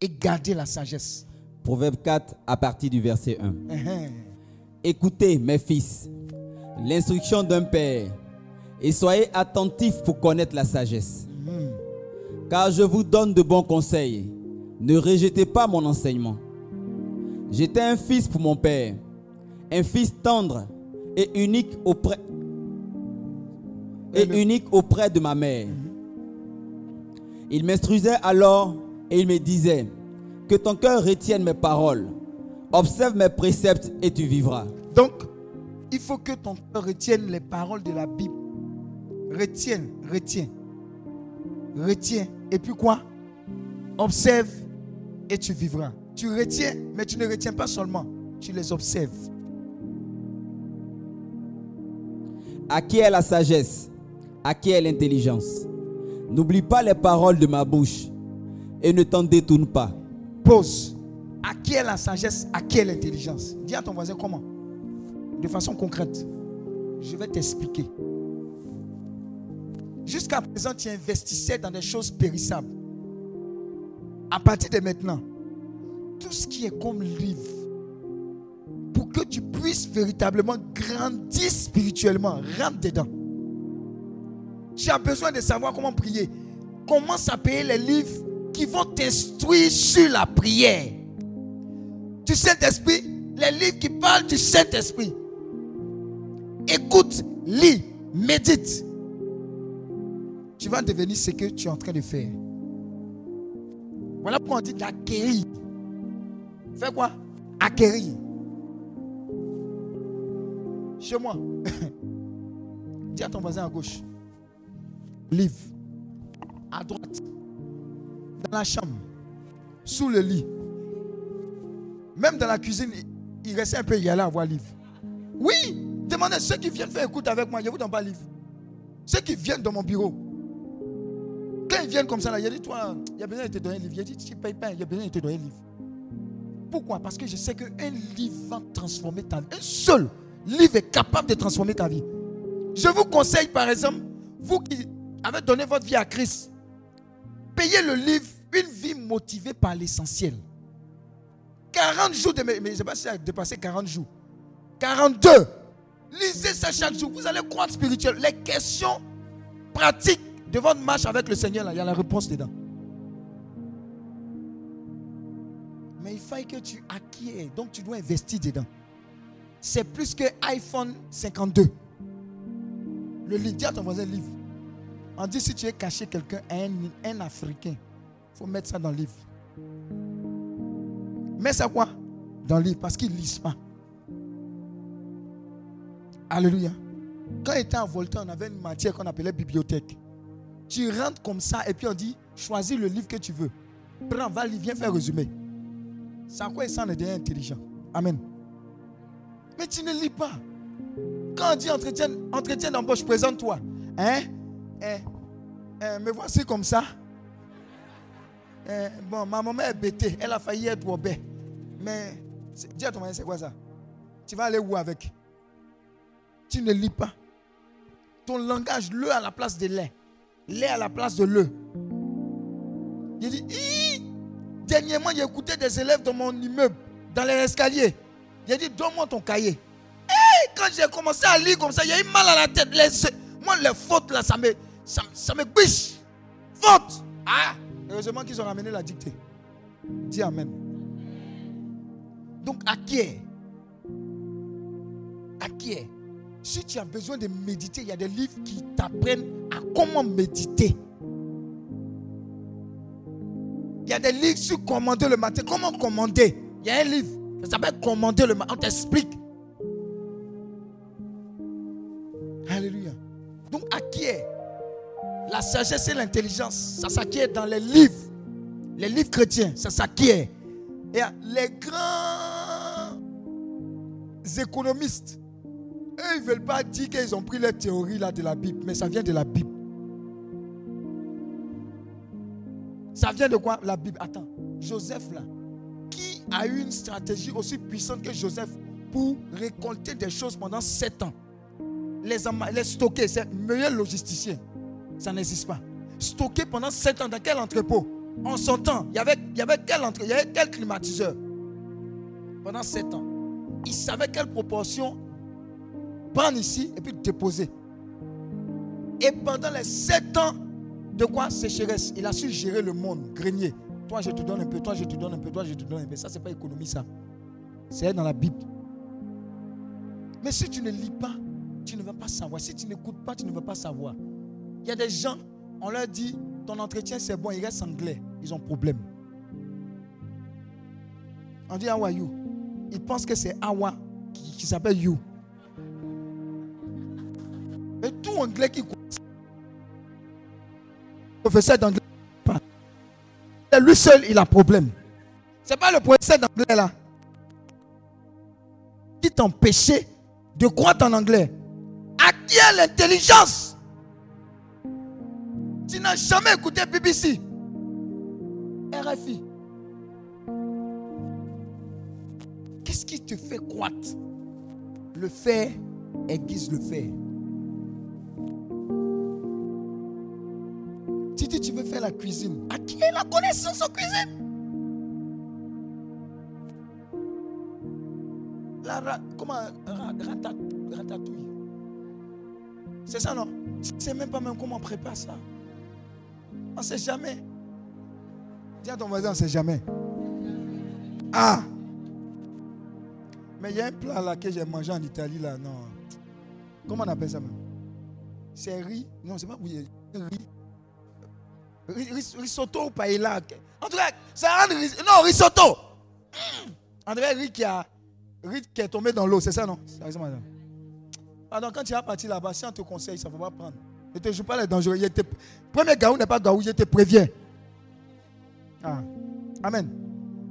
et garder la sagesse. Proverbe 4 à partir du verset 1. Uh-huh. Écoutez, mes fils, l'instruction d'un père et soyez attentifs pour connaître la sagesse. Mm-hmm. Car je vous donne de bons conseils. Ne rejetez pas mon enseignement. J'étais un fils pour mon père, un fils tendre et unique auprès et unique auprès de ma mère. Il m'instruisait alors et il me disait que ton cœur retienne mes paroles. Observe mes préceptes et tu vivras. Donc, il faut que ton cœur retienne les paroles de la Bible. Retiens, retiens. Retiens. Et puis quoi? Observe et tu vivras. Tu retiens, mais tu ne retiens pas seulement. Tu les observes. À qui est la sagesse? À qui est l'intelligence? N'oublie pas les paroles de ma bouche et ne t'en détourne pas. Pose. À qui est la sagesse? À qui est l'intelligence? Dis à ton voisin comment? De façon concrète. Je vais t'expliquer. Jusqu'à présent, tu investissais dans des choses périssables. À partir de maintenant, tout ce qui est comme livre, pour que tu puisses véritablement grandir spirituellement, rentre dedans. Tu as besoin de savoir comment prier. Commence à payer les livres qui vont t'instruire sur la prière. Du Saint-Esprit, les livres qui parlent du Saint-Esprit. Écoute, lis, médite. Tu vas devenir ce que tu es en train de faire. Voilà pourquoi on dit d'acquérir. Fais quoi? Acquérir. Chez moi. Dis à ton voisin à gauche. Livre. À droite. Dans la chambre. Sous le lit. Même dans la cuisine, il restait un peu, il allait avoir livre. Oui, demandez ceux qui viennent faire écoute avec moi, je vous donne pas livre. Ceux qui viennent dans mon bureau, ils viennent comme ça, là, il a dit, toi, il y a besoin de te donner un livre. Il a dit, tu ne payes pas, il y a besoin de te donner un livre. Pourquoi? Parce que je sais qu'un livre va transformer ta vie. Un seul livre est capable de transformer ta vie. Je vous conseille, par exemple, vous qui avez donné votre vie à Christ, Payez le livre Une vie motivée par l'essentiel. 40 jours de... Mais je ne sais pas si ça a dépassé 40 jours. 42. Lisez ça chaque jour. Vous allez croire spirituel. Les questions pratiques de votre marche avec le Seigneur, là, il y a la réponse dedans. Mais il faut que tu acquiers. Donc tu dois investir dedans. C'est plus que iPhone 52. Le livre, dis à ton voisin livre. On dit si tu es caché quelqu'un, un, un Africain, il faut mettre ça dans le livre. Mets ça quoi? Dans le livre, parce qu'il ne lise pas. Alléluia. Quand il était en Volta, on avait une matière qu'on appelait bibliothèque. Tu rentres comme ça et puis on dit choisis le livre que tu veux. Prends, va, viens faire résumé. À quoi il s'en est intelligent. Amen. Mais tu ne lis pas. Quand on dit entretien, entretien d'embauche, présente-toi. Hein? Eh, me voici comme ça. Eh, bon, ma maman est bêtée. Elle a failli être obé. Mais, dis à ton mari, c'est quoi ça? Tu vas aller où avec? Tu ne lis pas. Ton langage, le à la place de lait. Lait à la place de le. Il dit, dernièrement, j'ai écouté des élèves dans mon immeuble, dans les escaliers. Il a dit, donne-moi ton cahier. quand j'ai commencé à lire comme ça, a eu mal à la tête. moi, les fautes là, ça me, ça, ça me biche. Faute. Ah, heureusement qu'ils ont ramené la dictée. Dis Amen. Donc, à qui est À qui est Si tu as besoin de méditer, il y a des livres qui t'apprennent à comment méditer. Il y a des livres sur commander le matin. Comment commander? Il y a un livre. Ça s'appelle commander le matin. On t'explique. Alléluia. Donc, à qui est la sagesse et l'intelligence, ça s'acquiert dans les livres. Les livres chrétiens, ça s'acquiert. Et les grands économistes, eux, ils ne veulent pas dire qu'ils ont pris les théories là de la Bible, mais ça vient de la Bible. Ça vient de quoi? La Bible. Attends, Joseph là, qui a eu une stratégie aussi puissante que Joseph pour récolter des choses pendant sept ans? Les, les stocker, c'est le meilleur logisticien. Ça n'existe pas. Stocké pendant sept ans dans quel entrepôt? En son temps, il y avait, il y avait quel, il y avait quel climatiseur? Pendant sept ans. Il savait quelle proportion prendre ici et puis déposer. Et pendant les sept ans de quoi sécheresse, il a su gérer le monde, grenier. Toi, je te donne un peu, toi, je te donne un peu, toi, je te donne un peu. Ça, c'est pas économie, ça. C'est dans la Bible. Mais si tu ne lis pas, tu ne vas pas savoir. Si tu n'écoutes pas, tu ne vas pas savoir. Il y a des gens, on leur dit, ton entretien c'est bon, ils restent anglais. Ils ont problème. On dit, how are you? Ils pensent que c'est Awa qui, s'appelle you. Tout anglais qui professeur d'anglais, lui seul, il a problème. C'est pas le professeur d'anglais là qui t'empêchait de croire en anglais. À qui est l'intelligence? Tu n'as jamais écouté BBC. RFI. Qu'est-ce qui te fait croître? Le faire aiguise le faire. La cuisine. À qui est la connaissance en cuisine? La comment ratatouille. C'est ça non? Sais même pas même comment on prépare ça. On ne sait jamais. Dis à ton voisin, on ne sait jamais. Ah! Mais il y a un plat là que j'ai mangé en Italie là, non. Comment on appelle ça même? C'est riz? Non, c'est pas. Riz. Risotto ou paella. En tout cas, ça rend Non, risotto. Cas, riz qui, a, riz qui est tombé dans l'eau, c'est ça non? Pardon, quand tu as parti là-bas, si on te conseille, ça ne faut pas prendre. Ne te joue pas les dangereux. Premier gaou n'est pas gaou, je te préviens. Ah. Amen.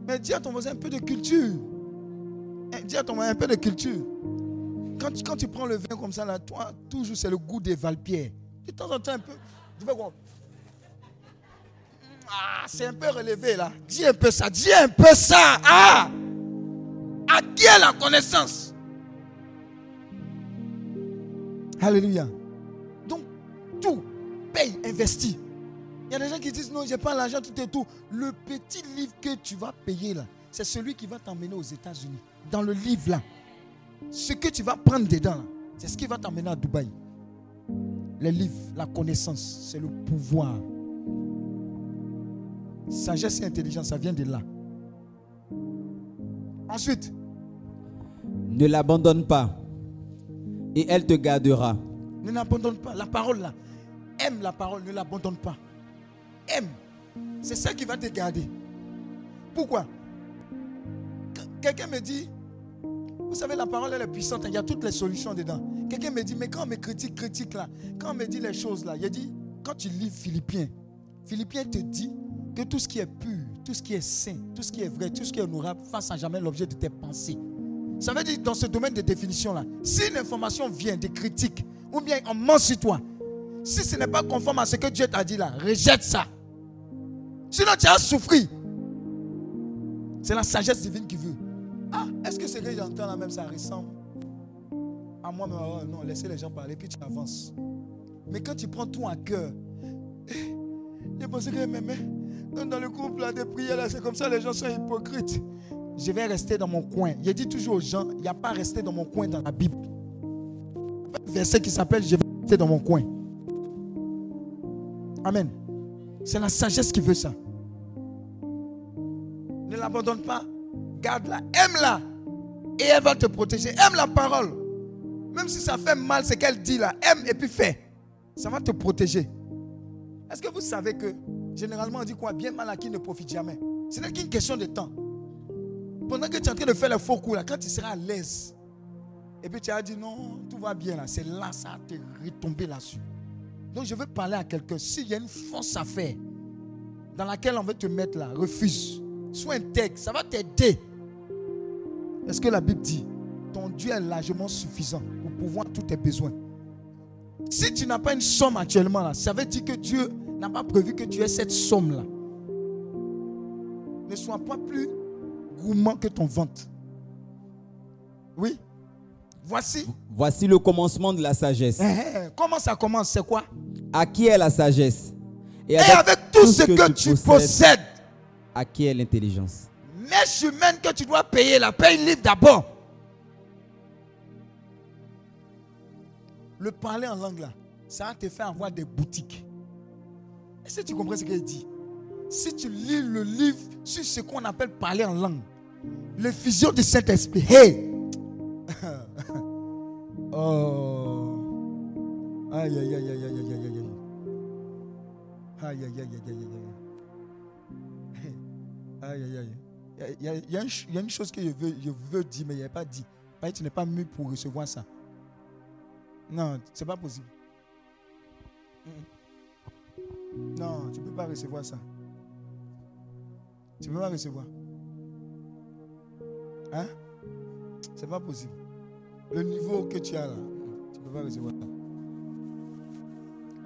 Mais dis à ton voisin un peu de culture. Eh, dis à ton voisin un peu de culture. Quand, quand tu prends le vin comme ça, là, toi, toujours c'est le goût des Valpierre. De temps en temps, un peu. Tu vois quoi? Ah, c'est un peu relevé là. Dis un peu ça, dis un peu ça. Ah À qui est la connaissance Alléluia tout, paye, investis. Il y a des gens qui disent non, j'ai pas l'argent, tout et tout. Le petit livre que tu vas payer là, c'est celui qui va t'emmener aux États-Unis. Dans le livre là, ce que tu vas prendre dedans, c'est ce qui va t'emmener à Dubaï. Les livres, la connaissance, c'est le pouvoir. Sagesse et intelligence, ça vient de là. Ensuite, ne l'abandonne pas et elle te gardera. Ne l'abandonne pas. La parole là, aime la parole, ne l'abandonne pas. Aime. C'est ça qui va te garder. Pourquoi? Quelqu'un me dit, vous savez, la parole elle est puissante, il y a toutes les solutions dedans. Quelqu'un me dit, mais quand on me critique, critique là, quand on me dit les choses là, il dit, quand tu lis Philippiens, Philippiens te dit que tout ce qui est pur, tout ce qui est saint, tout ce qui est vrai, tout ce qui est honorable, fasse à jamais l'objet de tes pensées. Ça veut dire dans ce domaine de définition là, si l'information vient des critiques, ou bien on ment sur toi, si ce n'est pas conforme à ce que Dieu t'a dit là, rejette ça. Sinon tu as souffri. C'est la sagesse divine qui veut. Ah, est-ce que ce que j'entends là même ça ressemble à moi oh, Non, laissez les gens parler puis tu avances. Mais quand tu prends tout à cœur, j'ai pensé que mais, dans le couple là, des prières là, c'est comme ça les gens sont hypocrites. Je vais rester dans mon coin. Je dis toujours aux gens, il n'y a pas rester dans mon coin dans la Bible. Verset qui s'appelle Je vais rester dans mon coin. Amen. C'est la sagesse qui veut ça. Ne l'abandonne pas. Garde-la. Aime-la. Et elle va te protéger. Aime la parole. Même si ça fait mal ce qu'elle dit là. Aime et puis fais. Ça va te protéger. Est-ce que vous savez que généralement on dit quoi? Bien mal à qui ne profite jamais. Ce n'est qu'une question de temps. Pendant que tu es en train de faire le faux coup là, quand tu seras à l'aise, et puis tu as dit non, tout va bien là, c'est là, ça a te retomber là-dessus. Donc je veux parler à quelqu'un. S'il y a une force à faire dans laquelle on veut te mettre là, refuse. Sois intègre, ça va t'aider. Est-ce que la Bible dit ton Dieu est largement suffisant pour pouvoir tous tes besoins? Si tu n'as pas une somme actuellement là, ça veut dire que Dieu n'a pas prévu que tu aies cette somme là. Ne sois pas plus gourmand que ton ventre. Oui. Voici. Voici le commencement de la sagesse. Eh, eh, comment ça commence? C'est quoi? À qui est la sagesse? Et avec, tout, ce que, tu, possèdes, À qui est l'intelligence? Mèche humaine que tu dois payer, la paye livre d'abord. Le parler en langue là, ça va te faire avoir des boutiques. Est-ce que tu comprends ce qu'il dit Si tu lis le livre sur ce qu'on appelle parler en langue, l'effusion du Saint-Esprit, hey! oh! Aïe, aïe, aïe, aïe, aïe, aïe, aïe, aïe. Aïe, aïe, aïe, aïe, aïe, aïe. Aïe, aïe, aïe. Il y, a, il, y a une, il y, a, une, chose que je veux, je veux dire, mais il n'y a pas dit. Parce que tu n'es pas mieux pour recevoir ça. Non, ce n'est pas possible. Non, tu ne peux pas recevoir ça. Tu ne peux pas recevoir. Hein? C'est pas possible. Le niveau que tu as là, tu ne peux pas recevoir ça.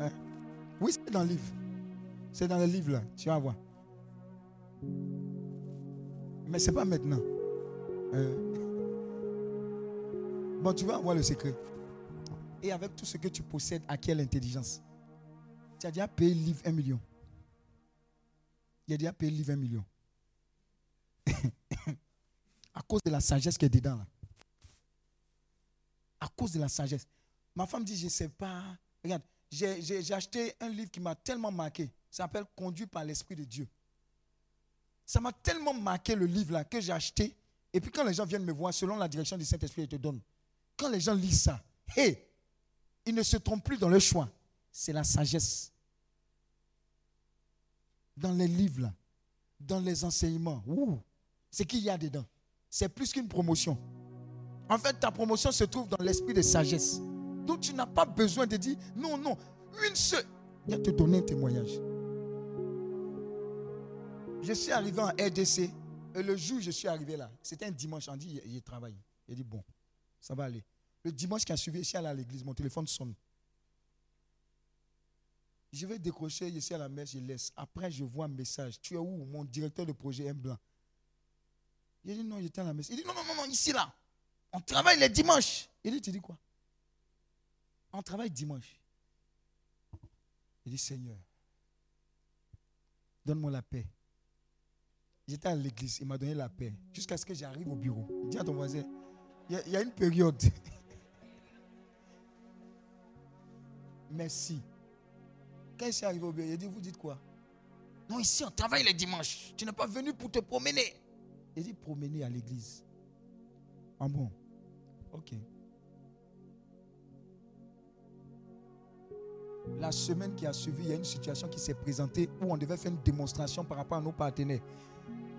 Hein? Oui, c'est dans le livre. C'est dans le livre là. Tu vas voir. Mais ce n'est pas maintenant. Hein? Bon, tu vas avoir le secret. Et avec tout ce que tu possèdes, à quelle intelligence? Tu as déjà payé le livre un million. Il a déjà payé le livre un million. à cause de la sagesse qui est dedans là. À cause de la sagesse. Ma femme dit, je ne sais pas. Regarde, j'ai acheté un livre qui m'a tellement marqué. Ça s'appelle Conduit par l'Esprit de Dieu. Ça m'a tellement marqué le livre là que j'ai acheté. Et puis quand les gens viennent me voir, selon la direction du Saint-Esprit, il te donne. Quand les gens lisent ça, hé, ils ne se trompent plus dans leur choix. C'est la sagesse. Dans les livres dans les enseignements, c'est qu'il y a dedans. C'est plus qu'une promotion. En fait, ta promotion se trouve dans l'esprit de sagesse. Donc tu n'as pas besoin de dire non, non, une seule. Il a te donné un témoignage. Je suis arrivé en RDC et le jour où je suis arrivé là, c'était un dimanche, on dit il travaille. Il dit bon, ça va aller. Le dimanche qui a suivi, je suis allé à l'église, mon téléphone sonne. Je vais décrocher, je suis à la messe, je laisse. Après, je vois un message. Tu es où? Mon directeur de projet est blanc. Il dit non, j'étais à la messe. Il dit non, non, non, non, ici là. On travaille les dimanches. Il dit, tu dis quoi? On travaille dimanche. Il dit, Seigneur, donne-moi la paix. J'étais à l'église, il m'a donné la paix. Jusqu'à ce que j'arrive au bureau. Dis à ton voisin, il y, a une période. Merci. Quand il s'est arrivé au bureau, il a dit, vous dites quoi? Non, ici on travaille les dimanches. Tu n'es pas venu pour te promener. Il dit, promener à l'église. Ah bon? Ok. La semaine qui a suivi, il y a une situation qui s'est présentée où on devait faire une démonstration par rapport à nos partenaires.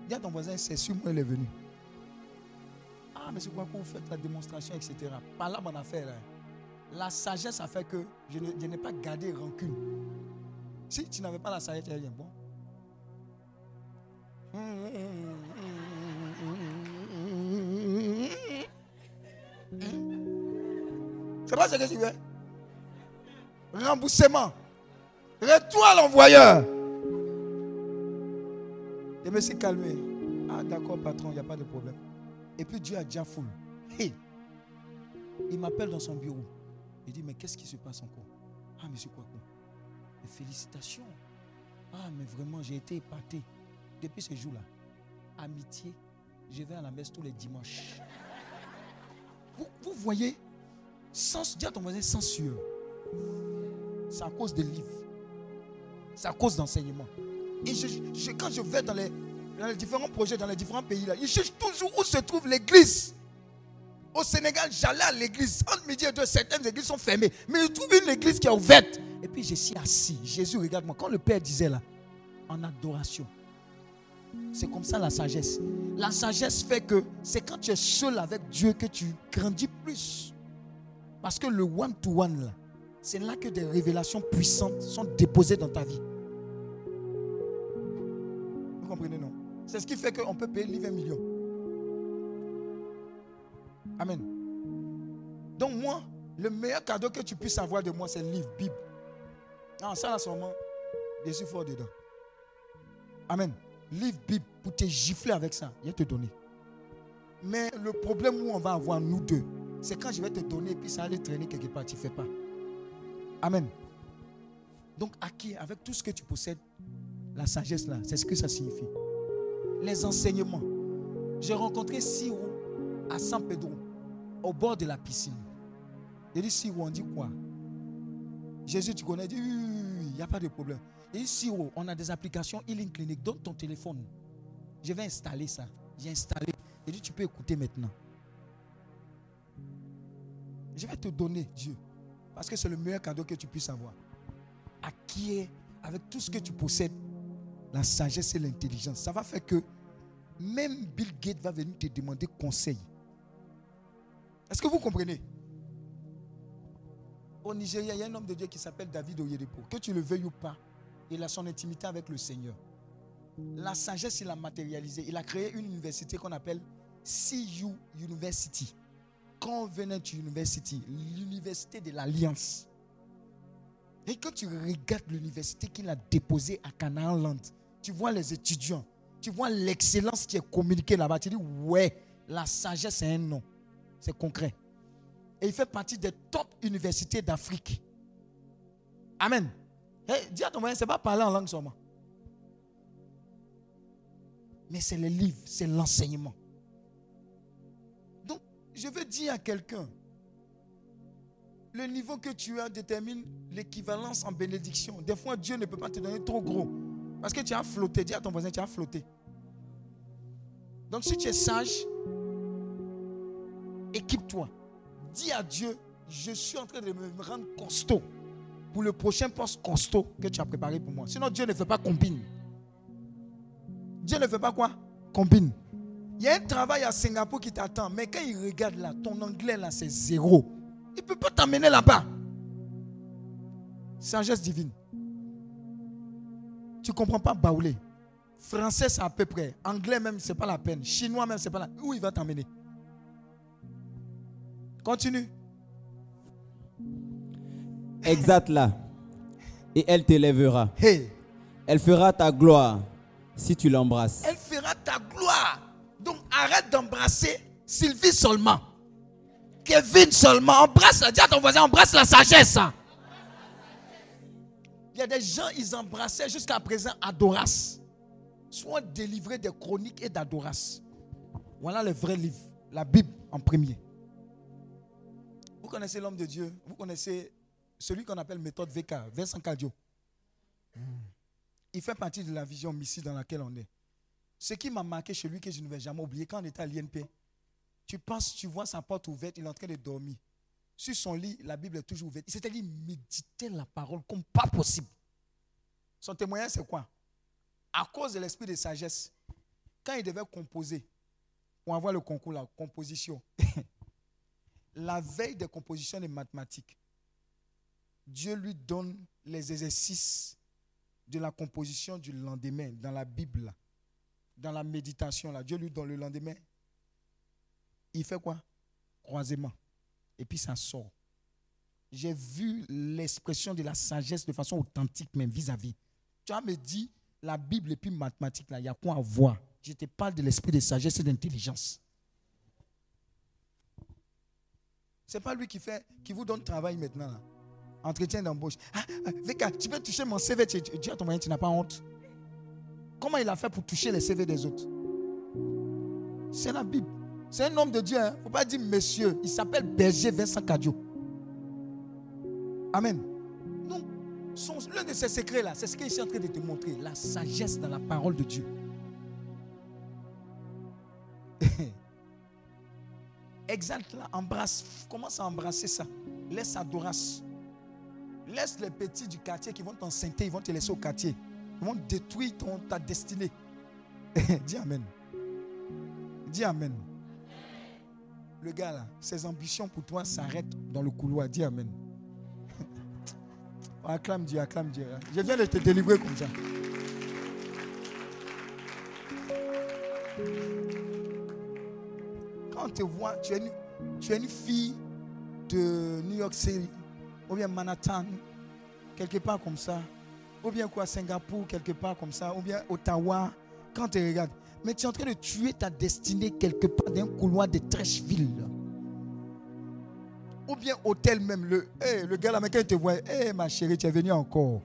Dis à ton voisin, c'est sûr, moi, il est venu. Ah, mais c'est quoi qu'on fait la démonstration, etc. Pas là, mon affaire. Hein. La sagesse a fait que je n'ai pas gardé rancune. Si tu n'avais pas la sagesse, tu bon. C'est pas ce que tu veux remboursement. Retour à l'envoyeur. Je me suis calmé. Ah, d'accord, patron, il n'y a pas de problème. Et puis Dieu a déjà foule. Il m'appelle dans son bureau. Il dit, mais qu'est-ce qui se passe encore? Ah, monsieur Félicitations. Ah, mais vraiment, j'ai été épaté. Depuis ce jour-là, amitié, je vais à la messe tous les dimanches. Vous, voyez, sans, dis à ton voisin, sueur. C'est à cause des livres. C'est à cause d'enseignement. Quand je vais dans les, différents projets, dans les différents pays, là, ils cherchent toujours où se trouve l'église. Au Sénégal, j'allais à l'église. Entre midi et deux, certaines églises sont fermées. Mais je trouve une église qui est ouverte. Et puis je suis assis. Jésus, regarde-moi. Quand le Père disait là, en adoration, c'est comme ça la sagesse. La sagesse fait que c'est quand tu es seul avec Dieu que tu grandis plus. Parce que le one-to-one, c'est là que des révélations puissantes sont déposées dans ta vie. Vous comprenez, non? C'est ce qui fait qu'on peut payer livre un million. Amen. Donc moi, le meilleur cadeau que tu puisses avoir de moi, c'est le livre, Bible. Non, ça là seulement, je suis fort dedans. Amen. Livre Bible pour te gifler avec ça, il va te donner. Mais le problème où on va avoir nous deux, c'est quand je vais te donner puis ça aller traîner quelque part, tu ne fais pas. Amen. Donc, acquis avec tout ce que tu possèdes, la sagesse là, c'est ce que ça signifie. Les enseignements. J'ai rencontré Siro à San Pedro, au bord de la piscine. Il dit Siro, on dit quoi? Jésus, tu connais? Il dit oui, il n'y a pas de problème. Il dit Siro, on a des applications Healing Clinic, donne ton téléphone. Je vais installer ça. J'ai installé. Il dit tu peux écouter maintenant. Je vais te donner, Dieu. Parce que c'est le meilleur cadeau que tu puisses avoir. Acquiert avec tout ce que tu possèdes la sagesse et l'intelligence. Ça va faire que même Bill Gates va venir te demander conseil. Est-ce que vous comprenez? Au Nigeria, il y a un homme de Dieu qui s'appelle David Oyedepo. Que tu le veuilles ou pas, il a son intimité avec le Seigneur. La sagesse, il a matérialisé. Il a créé une université qu'on appelle CU University. Covenant University, l'université de l'Alliance. Et quand tu regardes l'université qu'il a déposée à Canaan Land, tu vois les étudiants, tu vois l'excellence qui est communiquée là-bas. Tu dis, ouais, la sagesse, c'est un nom. C'est concret. Et il fait partie des top universités d'Afrique. Amen. dis à ton moyen, ce n'est pas parler en langue seulement. Mais c'est le livre, c'est l'enseignement je veux dire à quelqu'un, le niveau que tu as détermine l'équivalence en bénédiction. Des fois, Dieu ne peut pas te donner trop gros. Parce que tu as flotté. Dis à ton voisin, tu as flotté. Donc, si tu es sage, équipe-toi. Dis à Dieu, je suis en train de me rendre costaud pour le prochain poste costaud que tu as préparé pour moi. Sinon, Dieu ne fait pas combine. Dieu ne fait pas quoi? Combine. Il y a un travail à Singapour qui t'attend, mais quand il regarde là, ton anglais là, c'est zéro. Il ne peut pas t'amener là-bas. Sagesse divine. Tu ne comprends pas baoulé? Français, c'est à peu près. Anglais même, ce n'est pas la peine. Chinois même, ce n'est pas la peine. Où il va t'amener? Continue. Exact là. Et elle t'élèvera. Elle fera ta gloire si tu l'embrasses. Elle fera ta gloire. Donc arrête d'embrasser Sylvie seulement. Kevin seulement. Embrasse, dis à ton voisin, embrasse la sagesse. Il y a des gens, ils embrassaient jusqu'à présent Adoras. Sois délivré des chroniques et d'adoration. Voilà le vrai livre, la Bible en premier. Connaissez l'homme de Dieu, vous connaissez celui qu'on appelle méthode VK, Vincent Cadio. Il fait partie de la vision missile dans laquelle on est. Ce qui m'a marqué chez lui, que je ne vais jamais oublier, quand on était à l'INP, tu penses, tu vois sa porte ouverte, il est en train de dormir. Sur son lit, la Bible est toujours ouverte. Il s'était dit, méditer la parole comme pas possible. Son témoignage, c'est quoi? À cause de l'esprit de sagesse, quand il devait composer, on va voir le concours, la composition, la veille des compositions des mathématiques, Dieu lui donne les exercices de la composition du lendemain dans la Bible, dans la méditation. Là. Dieu lui donne le lendemain. Il fait quoi? Croisement. Et puis ça sort. J'ai vu l'expression de la sagesse de façon authentique, même vis-à-vis. Tu as me dit, la Bible et puis mathématiques, là, il y a quoi à voir? Je te parle de l'esprit de sagesse et d'intelligence. Ce n'est pas lui qui fait, qui vous donne travail maintenant. Là. Entretien d'embauche. Ah, ah tu peux toucher mon CV. Tu, dis à ton moyen, tu n'as pas honte. Comment il a fait pour toucher les CV des autres? C'est la Bible. C'est un homme de Dieu. Il hein. ne faut pas dire monsieur. Il s'appelle Berger Vincent Cadio. Amen. Donc, l'un de ces secrets-là, c'est ce qu'il est en train de te montrer. La sagesse dans la parole de Dieu. Exalte là, embrasse. Commence à embrasser ça. Laisse adoration. Laisse les petits du quartier qui vont t'enceinter, ils vont te laisser au quartier. Ils vont détruire ton, ta destinée. Dis Amen. Dis Amen. Le gars là, ses ambitions pour toi s'arrêtent dans le couloir. Dis Amen. acclame Dieu, acclame Dieu. Je viens de te délivrer comme ça. Tu es tu es une fille de New York City ou bien Manhattan, quelque part comme ça, ou bien quoi, Singapour, quelque part comme ça, ou bien Ottawa, quand tu regardes, mais tu es en train de tuer ta destinée quelque part dans un couloir de Trashville. Ou bien hôtel même, le, le gars là, quand il te voit, hey, ma chérie, tu es venu encore.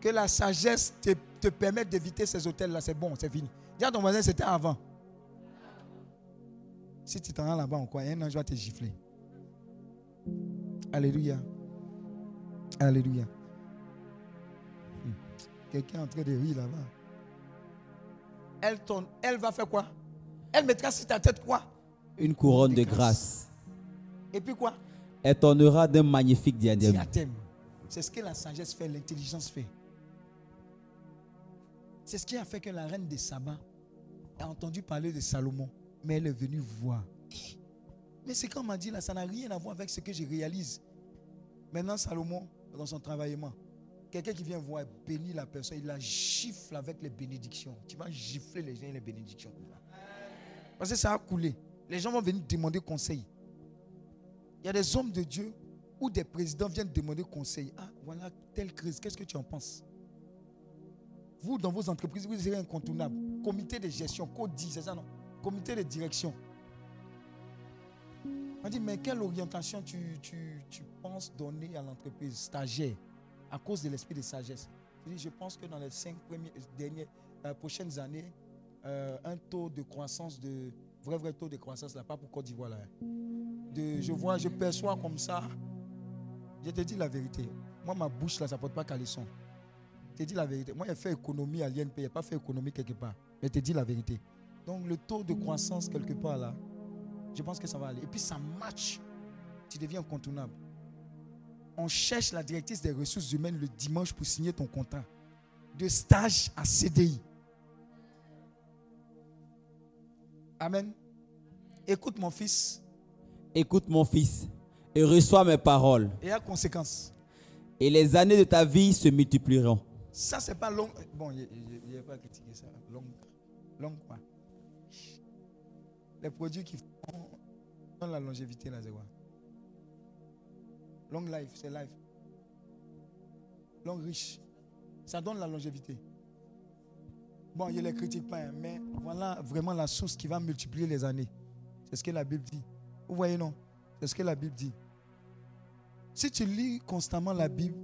Que la sagesse te, te permette d'éviter ces hôtels-là, c'est bon, c'est fini. Dis à ton voisin, c'était avant. Si tu t'en rends là-bas encore, un ange va te gifler. Alléluia. Alléluia. Hmm. Quelqu'un est en train de rire là-bas. Elle, tourne, elle va faire quoi? Elle mettra sur ta tête quoi? Une couronne de, grâce. Et puis quoi? Elle tournera d'un magnifique diadème. Diadème. C'est ce que la sagesse fait, l'intelligence fait. C'est ce qui a fait que la reine de Saba a entendu parler de Salomon, mais elle est venue voir. Mais ce qu'on m'a dit là, ça n'a rien à voir avec ce que je réalise. Maintenant, Salomon, dans son travaillement, quelqu'un qui vient voir, bénit la personne, il la gifle avec les bénédictions. Tu vas gifler les gens et les bénédictions. Parce que ça a coulé. Les gens vont venir demander conseil. Il y a des hommes de Dieu ou des présidents viennent demander conseil. Ah, voilà telle crise, qu'est-ce que tu en penses? Vous, dans vos entreprises, vous serez incontournable. Comité de gestion, CODI, c'est ça non? Comité de direction. On dit, mais quelle orientation tu, penses donner à l'entreprise stagiaire à cause de l'esprit de sagesse? Je pense que dans les cinq premières, dernières, euh, prochaines années, euh, un taux de croissance, de vrai, vrai taux de croissance, là, pas pour Côte d'Ivoire, là. De, je vois, je perçois comme ça. Je te dis la vérité. Moi, ma bouche, là, ça ne porte pas caleçon. Je te dis la vérité. Moi, j'ai fait économie à l'INP, je n'ai pas fait économie quelque part. Mais je te dis la vérité. Donc, le taux de croissance, quelque part, là, je pense que ça va aller. Et puis ça match. Tu deviens incontournable. On cherche la directrice des ressources humaines le dimanche pour signer ton contrat. De stage à CDI. Amen. Écoute mon fils. Écoute mon fils et reçois mes paroles. Et à conséquence. Et les années de ta vie se multiplieront. Ça, c'est pas long. Bon, il n'y a pas critiqué ça. Long, long quoi Les produits qui font la longévité, là, c'est Long life, c'est life. Long riche. Ça donne la longévité. Bon, je ne les critique pas, hein, mais voilà vraiment la source qui va multiplier les années. C'est ce que la Bible dit. Vous voyez, non? C'est ce que la Bible dit. Si tu lis constamment la Bible,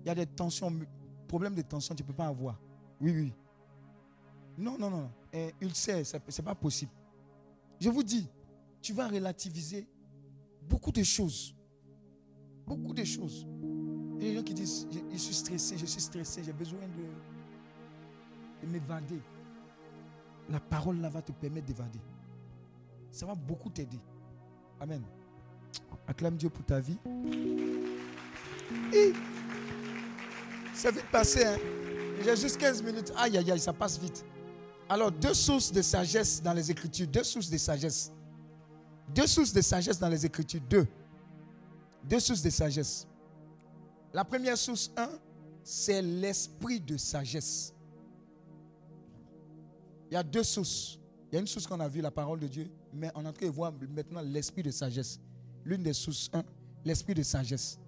il y a des tensions, problèmes de tension, tu ne peux pas avoir. Oui, oui. Non, non, non. Et ulcère, ce n'est pas possible. Je vous dis, tu vas relativiser beaucoup de choses. Beaucoup de choses. Il y a des gens qui disent, je, suis stressé, je suis stressé, j'ai besoin de, de m'évader. La parole là va te permettre d'évader. Ça va beaucoup t'aider. Amen. Acclame Dieu pour ta vie. C'est vite passé. Hein? J'ai juste 15 minutes. Aïe, aïe, aïe, ça passe vite. Alors, deux sources de sagesse dans les Écritures. Deux sources de sagesse. Deux sources de sagesse dans les Écritures. Deux. Deux sources de sagesse. La première source, un, c'est l'esprit de sagesse. Il y a deux sources. Il y a une source qu'on a vue, la parole de Dieu, mais on est en train de voir maintenant l'esprit de sagesse. L'une des sources, un, l'esprit de sagesse.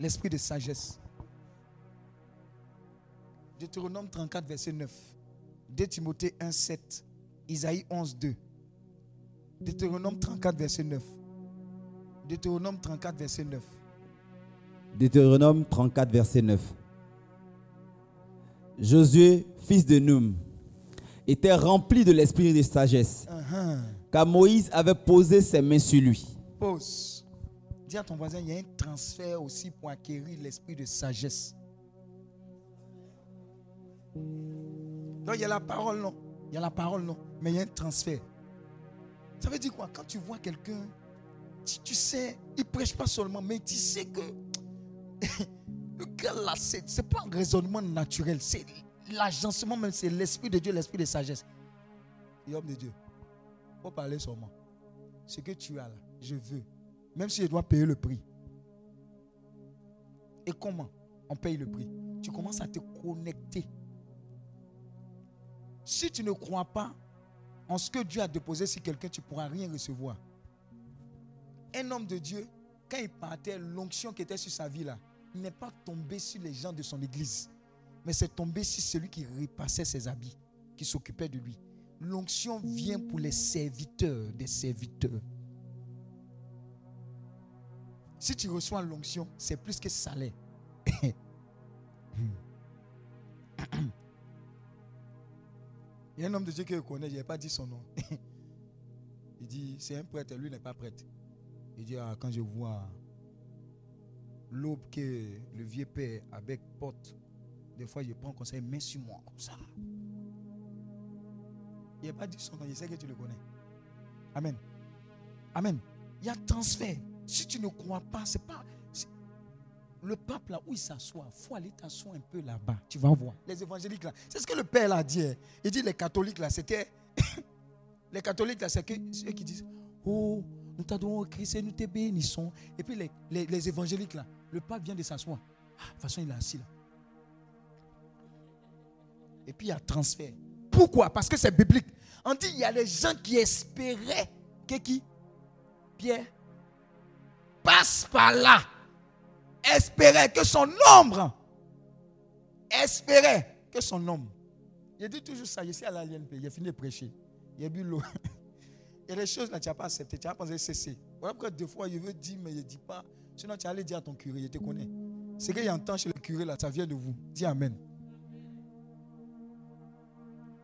L'esprit de sagesse. Deutéronome 34, verset 9. 2 Timothée 1, 7. Isaïe 11, 2. Deutéronome 34, verset 9. Deutéronome 34, verset 9. Deutéronome 34, verset 9. Josué, fils de Noum, était rempli de l'esprit de sagesse, uh-huh. car Moïse avait posé ses mains sur lui. Pose. Dis à ton voisin, il y a un transfert aussi pour acquérir l'esprit de sagesse. Donc il y a la parole, non. Il y a la parole, non. Mais il y a un transfert. Ça veut dire quoi? Quand tu vois quelqu'un, tu, sais, il ne prêche pas seulement, mais tu sais que le gars là, ce n'est pas un raisonnement naturel. C'est l'agencement même, c'est l'esprit de Dieu, l'esprit de sagesse. Et homme de Dieu, faut parler seulement. Ce que tu as là, je veux. Même si je dois payer le prix. Et comment on paye le prix? Tu commences à te connecter si tu ne crois pas en ce que Dieu a déposé sur quelqu'un, tu ne pourras rien recevoir. Un homme de Dieu, quand il partait, l'onction qui était sur sa vie là, n'est pas tombé sur les gens de son église, mais c'est tombé sur celui qui repassait ses habits, qui s'occupait de lui. L'onction vient pour les serviteurs des serviteurs. Si tu reçois l'onction, c'est plus que salaire. Il y a un homme de Dieu que je connais, je n'ai pas dit son nom. Il dit, c'est un prêtre, lui n'est pas prêtre. Il dit, ah, quand je vois l'aube que le vieux père avec porte, des fois je prends conseil, mets sur moi comme ça. Il n'a pas dit son nom, je sais que tu le connais. Amen. Amen. Il y a transfert. Si tu ne crois pas, c'est pas. Le pape là où il s'assoit, faut aller t'asseoir un peu là-bas. Tu vas voir. Les évangéliques là. C'est ce que le père a dit. Hein. Il dit les catholiques là, c'était. les catholiques là, c'est ceux qui disent Oh, nous t'adorons Christ et nous te bénissons. Et puis les, les, évangéliques là, le pape vient de s'asseoir. Ah, de toute façon, il est assis là. Et puis il y a transfert. Pourquoi? Parce que c'est biblique. On dit il y a des gens qui espéraient que qui? Pierre passe par là espérait que son ombre, espérait que son homme. Il dit toujours ça, je suis à l'ALNP, a fini de prêcher. A bu l'eau. Et les choses là, tu n'as pas accepté, tu as pensé cesser. Voilà pourquoi deux fois, il veut dire, mais il ne dit pas. Sinon, tu allais dire à ton curé, il te connaît. Ce qu'il entend chez le curé là, ça vient de vous. Dis Amen.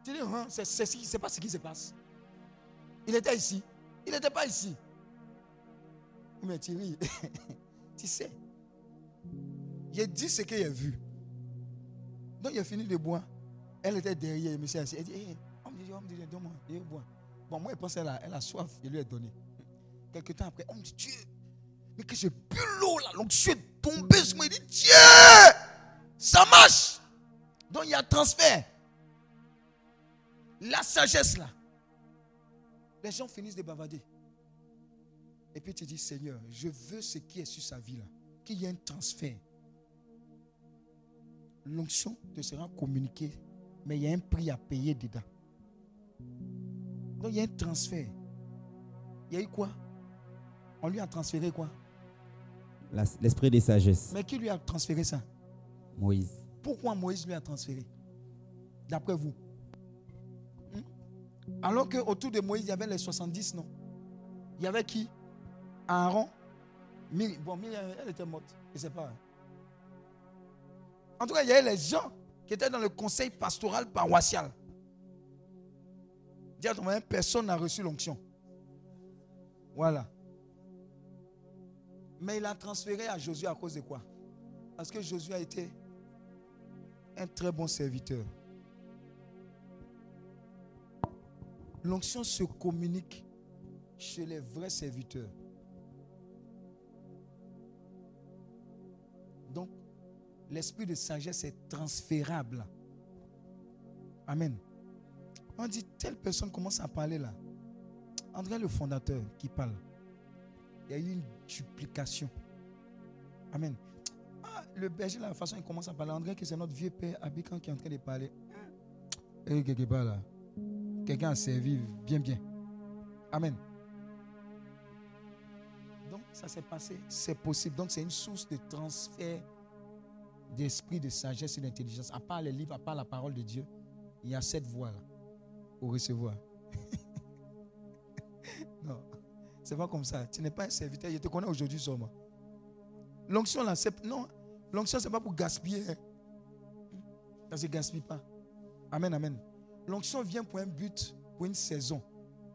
Tu dis, hein, c'est pas ce qui se passe. Il était ici. Il n'était pas ici. Mais Thierry, tu sais. Il dit ce qu'il a vu. Donc il a fini de boire. Elle était derrière, monsieur assis. Elle dit, hey, de Dieu, homme de Dieu, donne-moi, je boire. Bon, moi, je pense qu'elle a, elle a soif, je lui ai donné. Quelque temps après, homme de Dieu, mais que j'ai bu l'eau là, donc je suis tombé sur moi, il dit, Dieu, ça marche. Donc il y a transfert. La sagesse là. Les gens finissent de bavarder. Et puis tu dis, Seigneur, je veux ce qui est sur sa vie là. Qu'il y ait un transfert l'onction te sera communiquée, mais il y a un prix à payer dedans. Donc il y a un transfert. Il y a eu quoi? On lui a transféré quoi? L'esprit de sagesse. Mais qui lui a transféré ça? Moïse. Pourquoi Moïse lui a transféré? D'après vous hmm? Alors qu'autour de Moïse, il y avait les 70, non? Il y avait qui? Aaron Bon, elle était morte. Je ne sais pas. En tout cas, il y avait les gens qui était dans le conseil pastoral paroissial. Dis à personne n'a reçu l'onction. Voilà. Mais il a transféré à Josué à cause de quoi? Parce que Josué a été un très bon serviteur. L'onction se communique chez les vrais serviteurs. L'esprit de sagesse est transférable. Amen. On dit, telle personne commence à parler là. André le fondateur qui parle. Il y a eu une duplication. Amen. Ah, le berger, la façon il commence à parler. André, que c'est notre vieux père Abikan qui est en train de parler. Et quelque part là. Quelqu'un a servi bien, bien. Amen. Donc, ça s'est passé. C'est possible. Donc, c'est une source de transfert d'esprit, de sagesse et d'intelligence. À part les livres, à part la parole de Dieu, il y a cette voie-là pour recevoir. non, c'est pas comme ça. Tu n'es pas un serviteur. Je te connais aujourd'hui seulement. L'onction, là, c'est. Non, l'onction, c'est pas pour gaspiller. Hein. Ça ne se gaspille pas. Amen, amen. L'onction vient pour un but, pour une saison.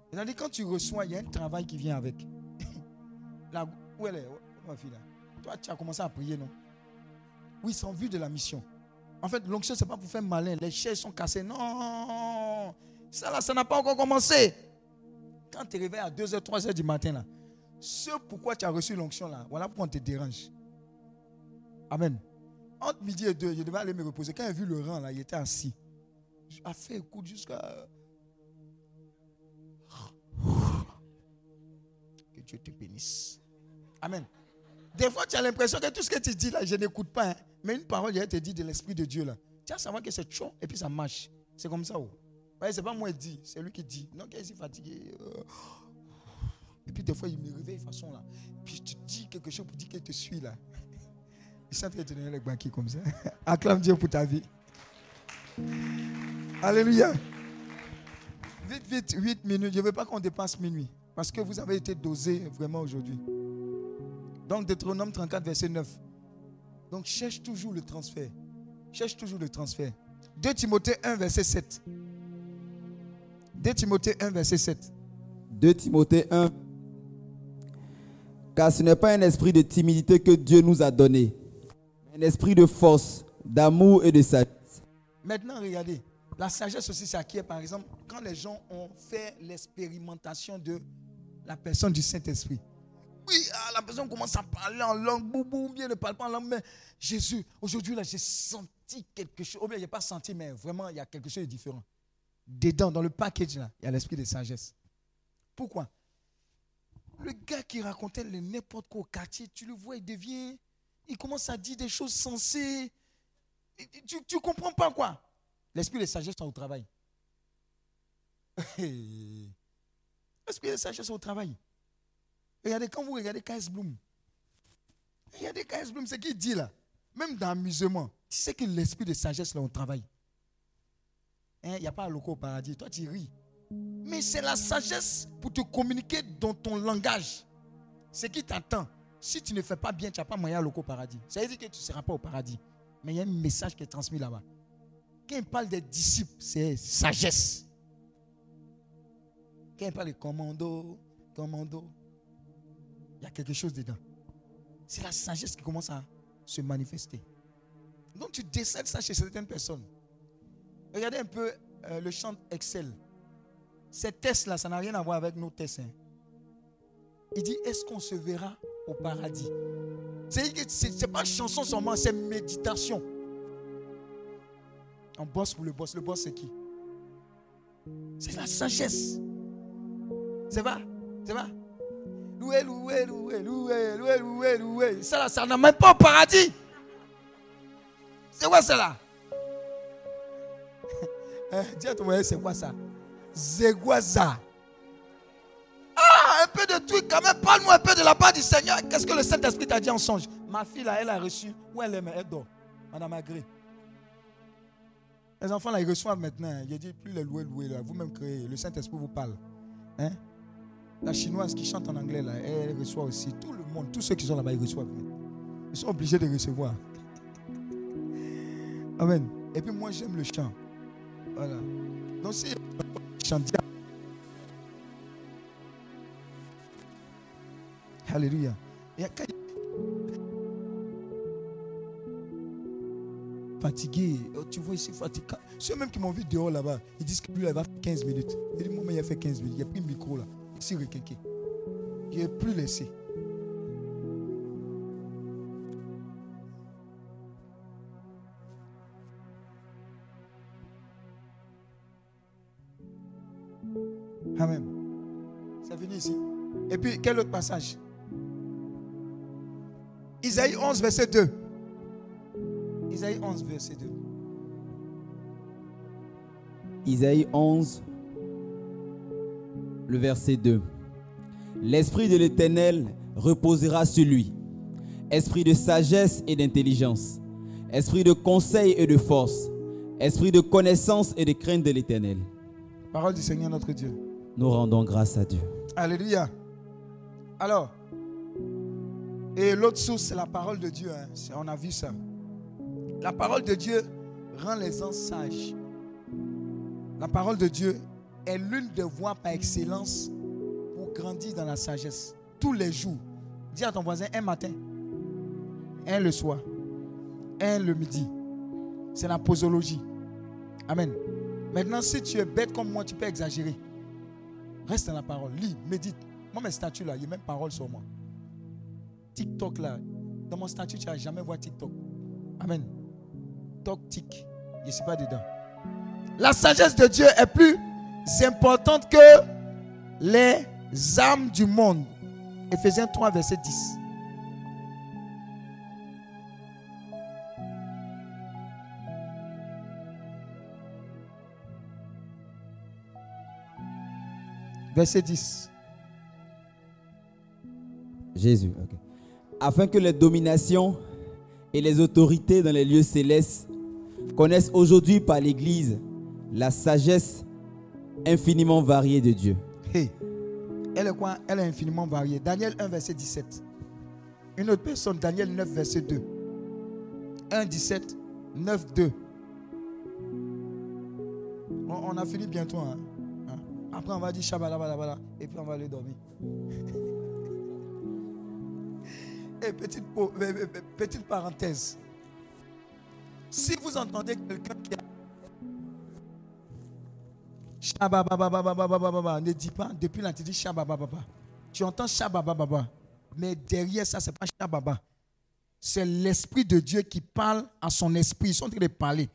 C'est-à-dire, quand tu reçois, il y a un travail qui vient avec. où elle est Ma fille, là? Toi, tu as commencé à prier, non? Oui, c'est en vue de la mission. En fait, l'onction, ce n'est pas pour faire malin. Les chaises sont cassées. Non. Ça, là, ça n'a pas encore commencé. Quand tu es réveillé à 2h, 3h du matin, là, ce pourquoi tu as reçu l'onction, là, voilà pourquoi on te dérange. Amen. Entre midi et deux, je devais aller me reposer. Quand j'ai vu le rang, là, il était assis. A fait écoute jusqu'à. Que Dieu te bénisse. Amen. Des fois, tu as l'impression que tout ce que tu dis là, je n'écoute pas. Hein. Mais une parole, je te dit de l'Esprit de Dieu là. Tu vas savoir que c'est chaud et puis ça marche. C'est comme ça. Oh. Ouais, c'est pas moi qui dis, c'est lui qui dit. Non, qu'il est fatigué. Euh. Et puis des fois, il me réveille de façon là. Puis tu dis quelque chose pour dire qu'il te suit là. Il sent que tu es le banquier comme ça. Acclame Dieu pour ta vie. Alléluia. Vite, vite, 8 minutes. Je ne veux pas qu'on dépasse minuit. Parce que vous avez été dosé vraiment aujourd'hui. Donc, Deutéronome 34, verset 9. Donc, cherche toujours le transfert. Cherche toujours le transfert. 2 Timothée 1, verset 7. 2 Timothée 1, verset 7. 2 Timothée 1. Car ce n'est pas un esprit de timidité que Dieu nous a donné, un esprit de force, d'amour et de sagesse. Maintenant, regardez. La sagesse aussi s'acquiert, par exemple, quand les gens ont fait l'expérimentation de la personne du Saint-Esprit. Oui, ah, la personne commence à parler en langue, boum, bien ne parle pas en langue, mais Jésus, aujourd'hui, là, j'ai senti quelque chose. Ou bien, je n'ai pas senti, mais vraiment, il y a quelque chose de différent. Dedans, dans le package, là, il y a l'esprit de sagesse. Pourquoi? Le gars qui racontait n'importe quoi au quartier, tu le vois, il devient. Il commence à dire des choses sensées. Tu ne comprends pas quoi? L'esprit de sagesse est au travail. L'esprit de sagesse est au travail. Regardez, quand vous regardez KS Bloom, regardez KS Bloom, ce qu'il dit là, même dans l'amusement, tu sais que l'esprit de sagesse est au travail. Hein, il n'y a pas un loco au paradis, toi tu ris. Mais c'est la sagesse pour te communiquer dans ton langage. Ce qui t'attend. Si tu ne fais pas bien, tu n'as pas moyen à loco au paradis. Ça veut dire que tu ne seras pas au paradis. Mais il y a un message qui est transmis là-bas. Quand il parle des disciples, c'est sagesse. Quand il parle de commando, commando, il y a quelque chose dedans. C'est la sagesse qui commence à se manifester. Donc tu décèdes ça chez certaines personnes. Regardez un peu euh, le chant Excel. Ces tests-là, ça n'a rien à voir avec nos tests. Hein. Il dit, est-ce qu'on se verra au paradis? C'est pas chanson seulement, c'est méditation. On bosse pour le boss. Le boss, c'est qui? C'est la sagesse. C'est vrai C'est vrai Loué, loué, loué, loué, loué, loué, loué. Ça, là, ça n'a même pas au paradis. C'est quoi ça là? Dis à ton voyage, c'est quoi ça? Ah, un peu de truc quand même. Parle-moi un peu de la part du Seigneur. Qu'est-ce que le Saint-Esprit t'a dit en songe? Ma fille là, elle a reçu. Où elle est, elle dort. Madame Agré. Les enfants là, ils reçoivent maintenant. Il dit plus les louer, louer là. Vous-même créez. Le Saint-Esprit vous parle. Hein? La chinoise qui chante en anglais là, elle reçoit aussi. Tout le monde, tous ceux qui sont là-bas, ils reçoivent. Ils sont obligés de recevoir. Amen. Et puis moi, j'aime le chant. Voilà. Donc si chant Alléluia. Et fatigué, oh, tu vois ici fatigué. Ceux même qui m'ont vu dehors là-bas, ils disent que lui, il va faire 15 minutes. Il dit, moi, il a fait 15 minutes. Il a pris le micro là. Ici, requinqué. Il n'est plus laissé. Amen. C'est fini ici. Et puis, quel autre passage? Isaïe 11, verset 2. Isaïe 11, verset 2. Isaïe 11, le verset 2. L'Esprit de l'Éternel reposera sur lui. Esprit de sagesse et d'intelligence. Esprit de conseil et de force. Esprit de connaissance et de crainte de l'Éternel. Parole du Seigneur notre Dieu. Nous rendons grâce à Dieu. Alléluia. Alors, et l'autre source, c'est la parole de Dieu. Hein. On a vu ça. La parole de Dieu rend les gens sages. La parole de Dieu est l'une des voies par excellence pour grandir dans la sagesse. Tous les jours. Dis à ton voisin un matin, un le soir, un le midi. C'est la posologie. Amen. Maintenant, si tu es bête comme moi, tu peux exagérer. Reste dans la parole. Lis, médite. Moi, mes statuts là, il y a même parole sur moi. TikTok là, dans mon statut, tu n'as jamais vu TikTok. Amen. Tok, tic. Je ne suis pas dedans. La sagesse de Dieu est plus importante que les âmes du monde. Ephésiens 3, verset 10. Verset 10. Jésus, Afin que les dominations et les autorités dans les lieux célestes connaissent aujourd'hui par l'Église la sagesse infiniment variée de Dieu. Hey, elle est quoi? Elle est infiniment variée. Daniel 1, verset 17. Une autre personne, Daniel 9, verset 2. 1, 17, 9, 2. On, a fini bientôt. Hein? hein? Après, on va dire Shabbat, et puis on va aller dormir. et petite, petite parenthèse. Si vous entendez quelqu'un qui a ne dis pas, depuis là, tu dis. Tu entends. Mais derrière ça, ce n'est pas Shababa. C'est l'Esprit de Dieu qui parle à son esprit. Ils sont en train de parler.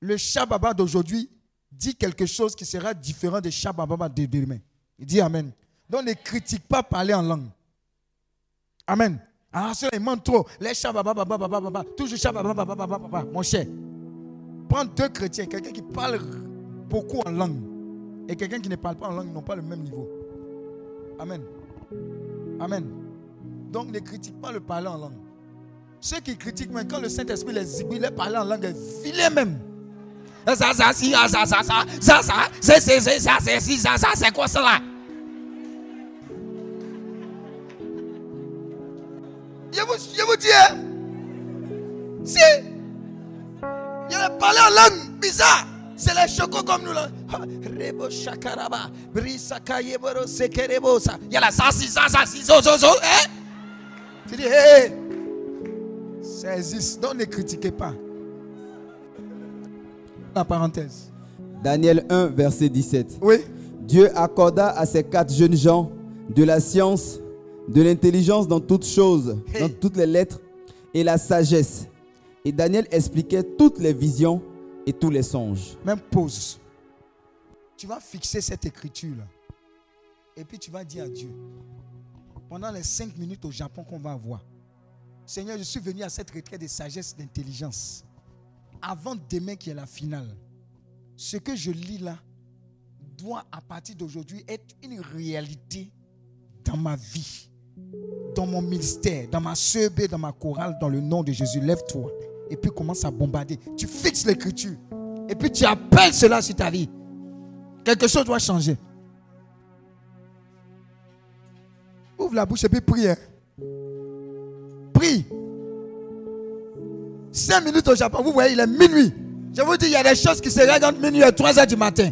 Le Shababa d'aujourd'hui dit quelque chose qui sera différent de Shabababa de demain. Il dit Amen. Donc ne critique pas parler en langue. Amen. Ah, cela, il trop. Les toujours mon cher. Prends deux chrétiens, quelqu'un qui parle beaucoup en langue et quelqu'un qui ne parle pas en langue n'ont pas le même niveau. Amen. Amen. Donc ne critique pas le parler en langue. Ceux qui critiquent, mais quand le Saint-Esprit les aiguille, les parler en langue est même. Ça, ça, ça, ça, ça, ça, ça, ça, ça, c'est, ça, ça, c'est quoi ça là? Je vous, je dis, hein? si, il a en langue bizarre. C'est les chocos comme nous là. Rebo shakaraba. Brisa kayeboro sekerebosa. Il y a la sassi, sassi, zo, zo, zo. Hein? Tu dis, hé. Existe. Donc ne critiquez pas. La parenthèse. Daniel 1, verset 17. Oui. Dieu accorda à ces quatre jeunes gens de la science, de l'intelligence dans toutes choses, dans toutes les lettres, et la sagesse. Et Daniel expliquait toutes les visions et tous les songes. Même pause. Tu vas fixer cette écriture-là. Et puis tu vas dire à Dieu, pendant les cinq minutes au Japon qu'on va avoir, Seigneur, je suis venu à cette retraite de sagesse, d'intelligence. Avant demain qui est la finale, ce que je lis là doit à partir d'aujourd'hui être une réalité dans ma vie, dans mon ministère, dans ma CEB, dans ma chorale, dans le nom de Jésus. Lève-toi et puis commence à bombarder. Tu fixes l'écriture et puis tu appelles cela sur ta vie. Quelque chose doit changer. Ouvre la bouche et puis prie. Hein. Prie. Cinq minutes au Japon, vous voyez, il est minuit. Je vous dis, il y a des choses qui se règlent entre minuit et 3 heures du matin.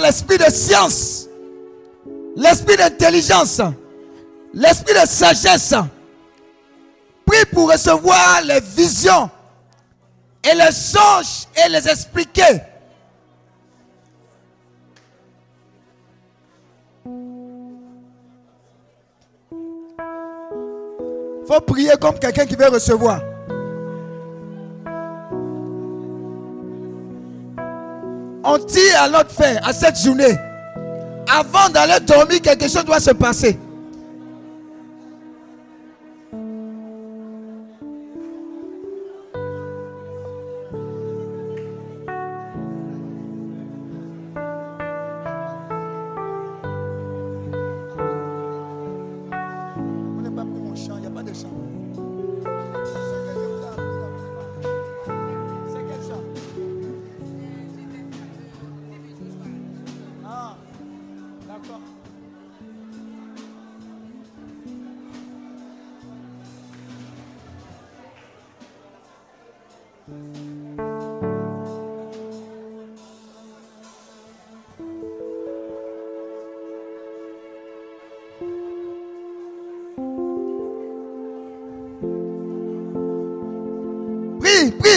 L'esprit de science, l'esprit d'intelligence, l'esprit de sagesse. Prie pour recevoir les visions et les songes et les expliquer. faut prier comme quelqu'un qui veut recevoir. On dit à notre fin, à cette journée, avant d'aller dormir, quelque chose doit se passer.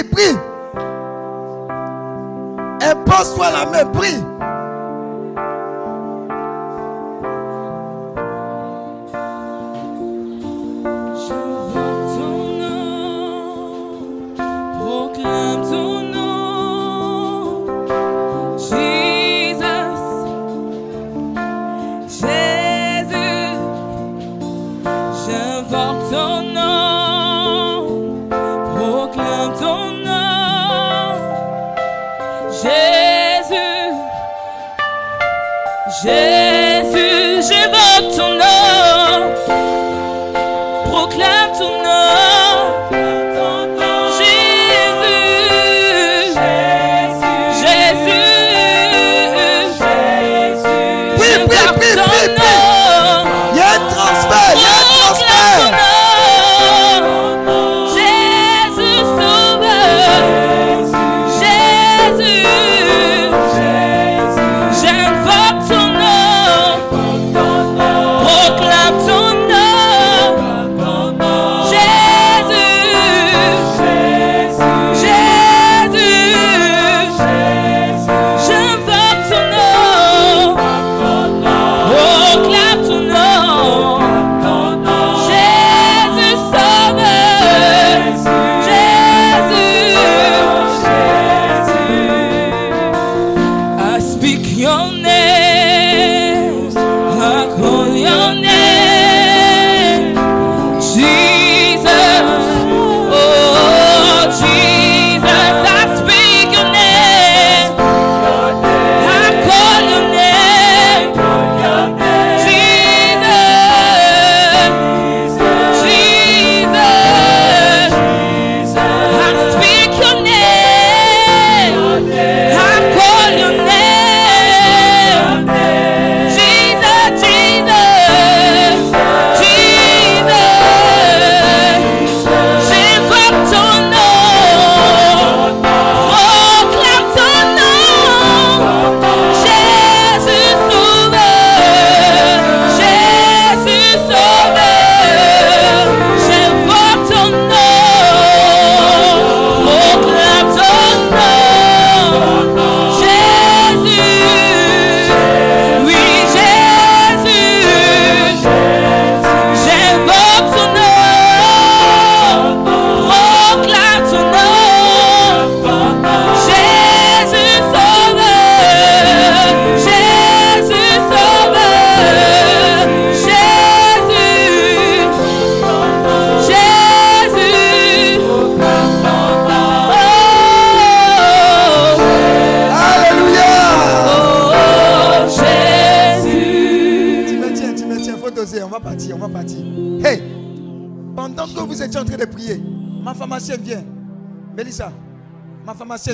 prie, prie. Impose-toi la main, prie.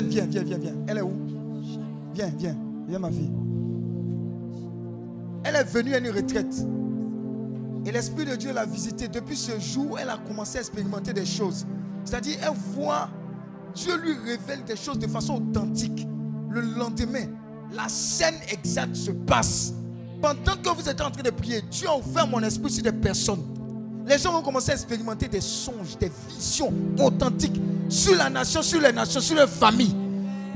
Viens, viens, viens, viens. Elle est où? Viens, viens, viens ma fille. Elle est venue à une retraite. Et l'Esprit de Dieu l'a visité. Depuis ce jour, elle a commencé à expérimenter des choses. C'est-à-dire, elle voit, Dieu lui révèle des choses de façon authentique. Le lendemain, la scène exacte se passe. Pendant que vous êtes en train de prier, Dieu a ouvert mon esprit sur des personnes. Les gens vont commencer à expérimenter des songes, des visions authentiques sur la nation, sur les nations, sur les familles.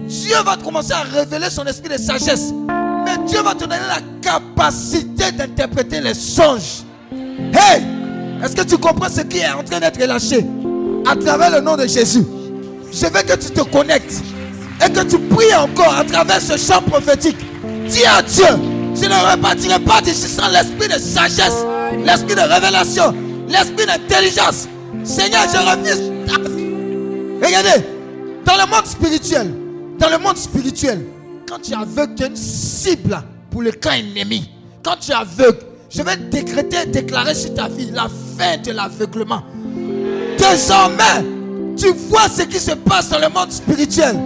Dieu va commencer à révéler son esprit de sagesse. Mais Dieu va te donner la capacité d'interpréter les songes. Hey! Est-ce que tu comprends ce qui est en train d'être relâché? À travers le nom de Jésus? Je veux que tu te connectes et que tu pries encore à travers ce chant prophétique. Dis à Dieu, je ne repartirai pas d'ici sans l'esprit de sagesse, l'esprit de révélation, l'esprit d'intelligence. Seigneur, je refuse. Regardez, dans le monde spirituel, dans le monde spirituel, quand tu es aveugle, une cible pour le camp ennemi. Quand tu es aveugle, je vais décréter, déclarer sur ta vie la fin de l'aveuglement. Désormais, tu vois ce qui se passe dans le monde spirituel.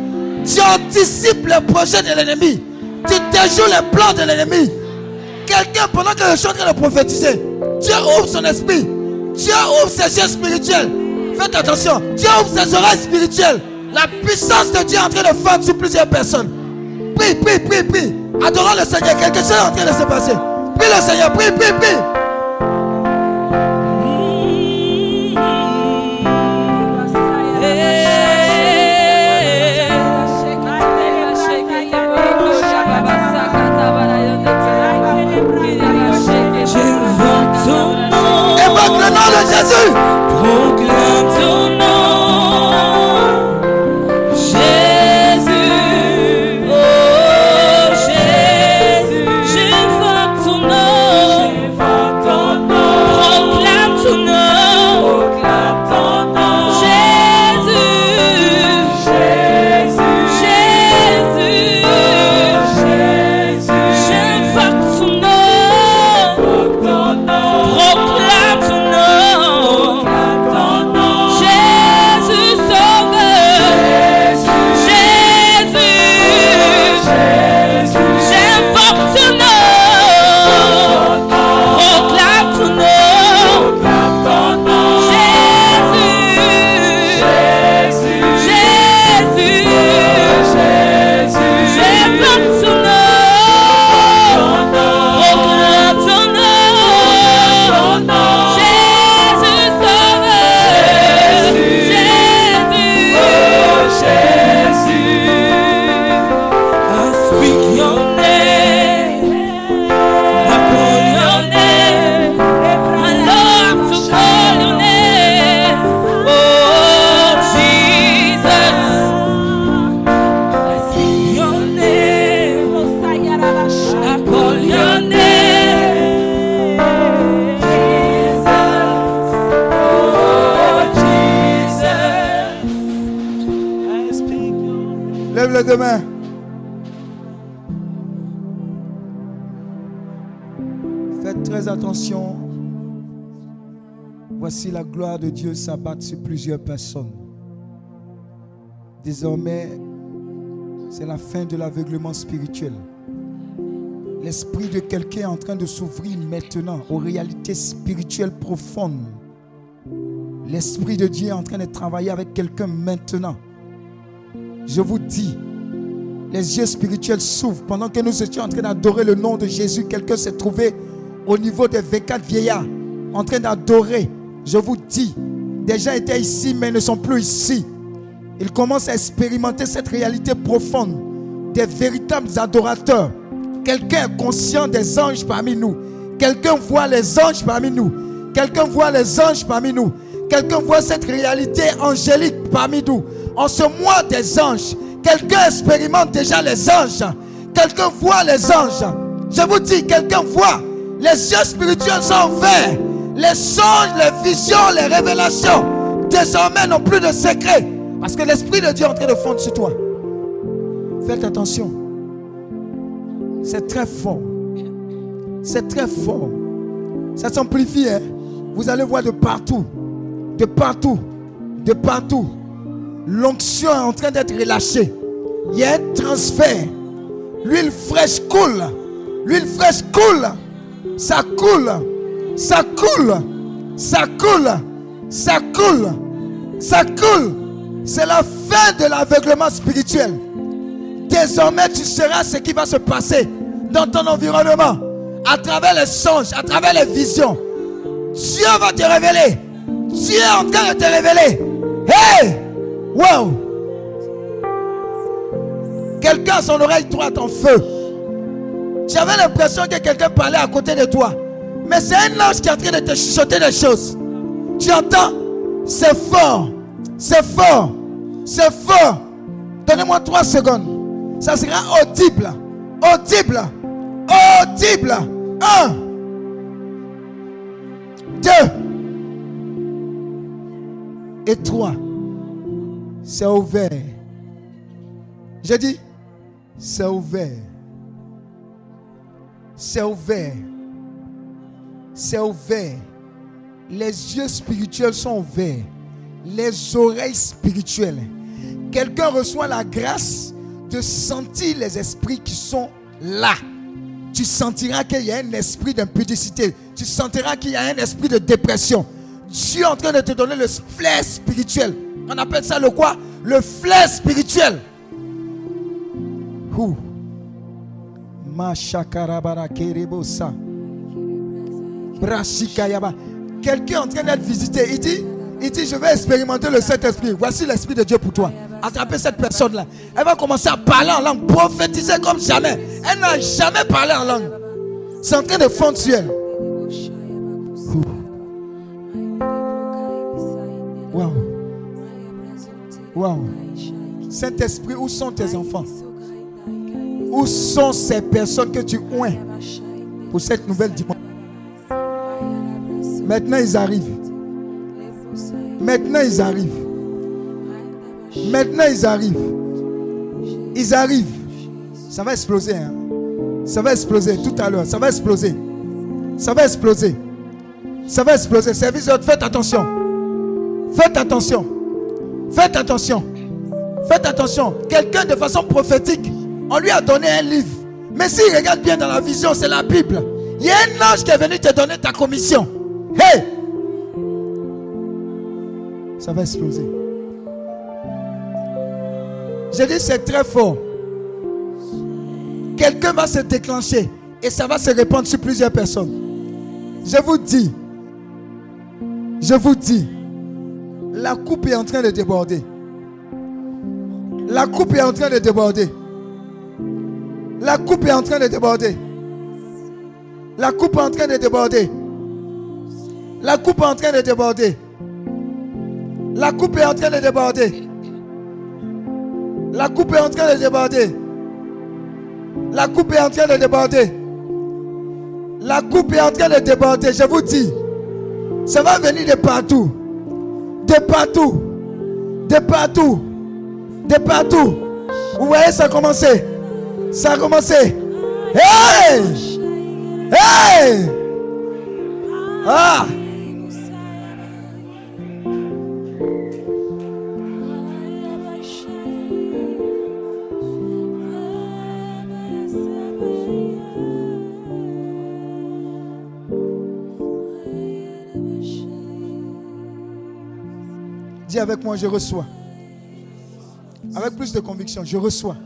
Tu anticipes les projets de l'ennemi. Tu déjoues les plans de l'ennemi. Quelqu'un, pendant que je suis en train de prophétiser, Dieu ouvre son esprit. Dieu ouvre ses yeux spirituels. Faites attention. Dieu ouvre ses oreilles spirituelles. La puissance de Dieu est en train de faire sur plusieurs personnes. Prie, prie, prie, prie. Adorons le Seigneur. Quelque chose est en train de se passer. Prie le Seigneur. Prie, prie, prie. Le nom Voici la gloire de Dieu s'abattre sur plusieurs personnes. Désormais, c'est la fin de l'aveuglement spirituel. L'esprit de quelqu'un est en train de s'ouvrir maintenant aux réalités spirituelles profondes. L'esprit de Dieu est en train de travailler avec quelqu'un maintenant. Je vous dis, les yeux spirituels s'ouvrent. Pendant que nous étions en train d'adorer le nom de Jésus, quelqu'un s'est trouvé au niveau des 24 vieillards, en train d'adorer. Je vous dis, des gens étaient ici, mais ne sont plus ici. Ils commencent à expérimenter cette réalité profonde des véritables adorateurs. Quelqu'un est conscient des anges parmi nous. Quelqu'un voit les anges parmi nous. Quelqu'un voit les anges parmi nous. Quelqu'un voit cette réalité angélique parmi nous. En ce mois des anges, quelqu'un expérimente déjà les anges. Quelqu'un voit les anges. Je vous dis, quelqu'un voit. Les yeux spirituels sont ouverts. Les songes, les visions, les révélations, désormais n'ont plus de secret. Parce que l'Esprit de Dieu est en train de fondre sur toi. Faites attention. C'est très fort. C'est très fort. Ça s'amplifie. Hein? Vous allez voir de partout. De partout. De partout. L'onction est en train d'être relâchée. Il y a un transfert. L'huile fraîche coule. L'huile fraîche coule. Ça coule. Ça coule. Ça coule. Ça coule. Ça coule. C'est la fin de l'aveuglement spirituel. Désormais, tu seras ce qui va se passer dans ton environnement, à travers les songes, à travers les visions. Dieu va te révéler. Dieu est en train de te révéler. Hey! Wow! Quelqu'un a son oreille droite en feu. J'avais l'impression que quelqu'un parlait à côté de toi. Mais c'est un ange qui est en train de te chuchoter des choses. Tu entends? C'est fort. C'est fort. C'est fort. Donnez-moi trois secondes. Ça sera audible. Audible. Audible. Un. Deux. Et trois. C'est ouvert. J'ai dit, c'est ouvert. C'est ouvert. C'est ouvert. Les yeux spirituels sont ouverts. Les oreilles spirituelles. Quelqu'un reçoit la grâce de sentir les esprits qui sont là. Tu sentiras qu'il y a un esprit d'impudicité. Tu sentiras qu'il y a un esprit de dépression. Dieu est en train de te donner le flair spirituel. On appelle ça le quoi? Le flair spirituel. Ouh. Quelqu'un est en train d'être visité. Il dit, il dit, je vais expérimenter le Saint-Esprit. Voici l'Esprit de Dieu pour toi. Attrapez cette personne-là. Elle va commencer à parler en langue, prophétiser comme jamais. Elle n'a jamais parlé en langue. C'est en train de fondre sur elle. Wow. Wow. Saint-Esprit, où sont tes enfants? Où sont ces personnes que tu oins pour cette nouvelle dimension? Maintenant, ils arrivent. Maintenant, ils arrivent. Maintenant, ils arrivent. Ils arrivent. Ça va exploser. Hein? Ça va exploser tout à l'heure. Ça va exploser. Ça va exploser. Ça va exploser. Service faites attention. Faites attention. Faites attention. Faites attention. Quelqu'un de façon prophétique, on lui a donné un livre. Mais s'il regarde bien dans la vision, c'est la Bible. Il y a un ange qui est venu te donner ta commission. Hey! Ça va exploser. J'ai dit c'est très fort. Quelqu'un va se déclencher et ça va se répandre sur plusieurs personnes. Je vous dis, je vous dis, la coupe est en train de déborder. La coupe est en train de déborder. La coupe est en train de déborder. La coupe est en train de déborder. La coupe est en train de déborder. La coupe est en train de déborder. La coupe est en train de déborder. La coupe est en train de déborder. La coupe est en train de déborder. Je vous dis, ça va venir de partout. De partout. De partout. De partout. Vous voyez, ça a commencé. Ça a commencé. Hey! Hey! Ah! Dis avec moi, je reçois. Avec plus de conviction, je reçois.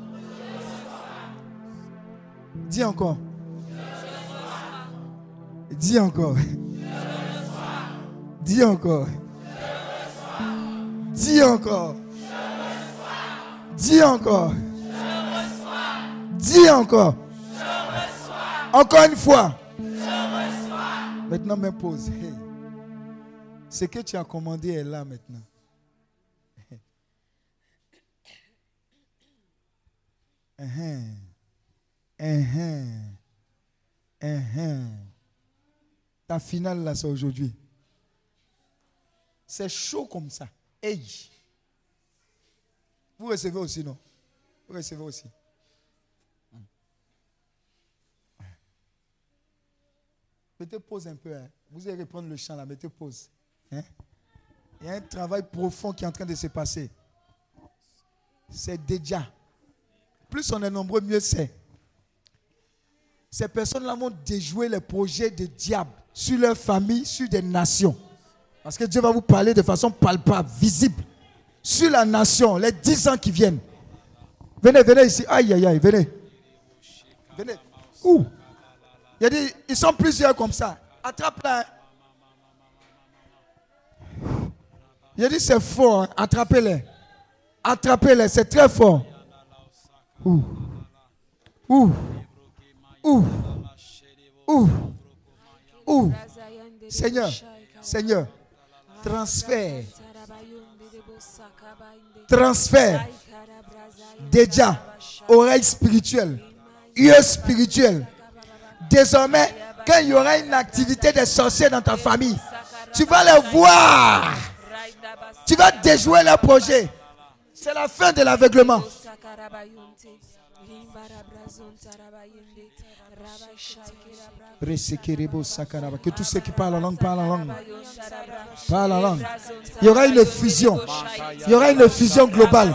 Dis encore. Dis encore. Dis encore. Dis encore. Dis encore. Dis encore. Encore une fois. Maintenant, me pose. Ce que tu as commandé est là maintenant. Ta finale là, c'est aujourd'hui. C'est chaud comme ça. Hey. Vous recevez aussi, non? Vous recevez aussi. Mettez pause un peu. Hein. Vous allez reprendre le chant là. Mettez pause. Hein? Il y a un travail profond qui est en train de se passer. C'est déjà. Plus on est nombreux, mieux c'est. Ces personnes-là vont déjouer les projets de diable sur leur famille, sur des nations. Parce que Dieu va vous parler de façon palpable, visible. Sur la nation, les dix ans qui viennent. Venez, venez ici. Aïe, aïe, aïe, venez. Venez. Où? Il a dit, ils sont plusieurs comme ça. Attrape-la. Il a dit, c'est fort. Hein. Attrapez-les. Attrapez-les, c'est très fort. Où Où Où Où Seigneur, Seigneur, transfert. Transfert. Déjà, oreille spirituelle, yeux spirituels. Désormais, quand il y aura une activité de sorciers dans ta famille, tu vas les voir. Tu vas déjouer leur projet. C'est la fin de l'aveuglement. Que tous ceux qui parlent en langue parlent en langue. Parlent en langue. Il y aura une fusion. Il y aura une fusion globale.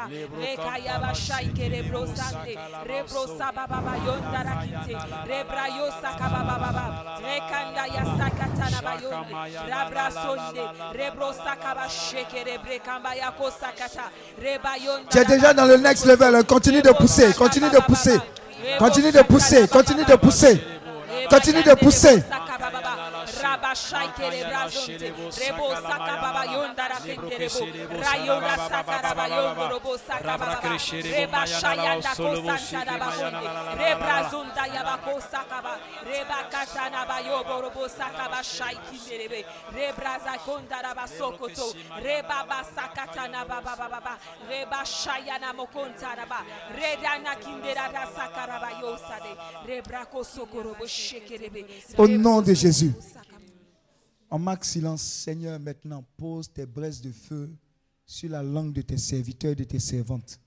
tu es déjà dans le next level. Continue de pousser. Continue de pousser. Continue de pousser. Continue de pousser. Continue de pousser. Rabashai Kerebrazonte, Rebo Sakababa Yondara Kenterebo, Rayona Sakaraba Yondorobo Sakababa, Reba Shayanda Kosanta Rabahonde, Rebrazunda Yabako Sakaba, Reba Katana Bayoborobo Sakaba Shai Kinderebe, Rebraza Kondaraba Sokoto, Reba Basakatana Baba Baba, Reba Shayana Mokontaraba, Redana Kindera Sakaraba Yosade, Rebrako Sokorobo Shekerebe. Au nom de Jésus. En marque silence, Seigneur, maintenant, pose tes braises de feu sur la langue de tes serviteurs et de tes servantes.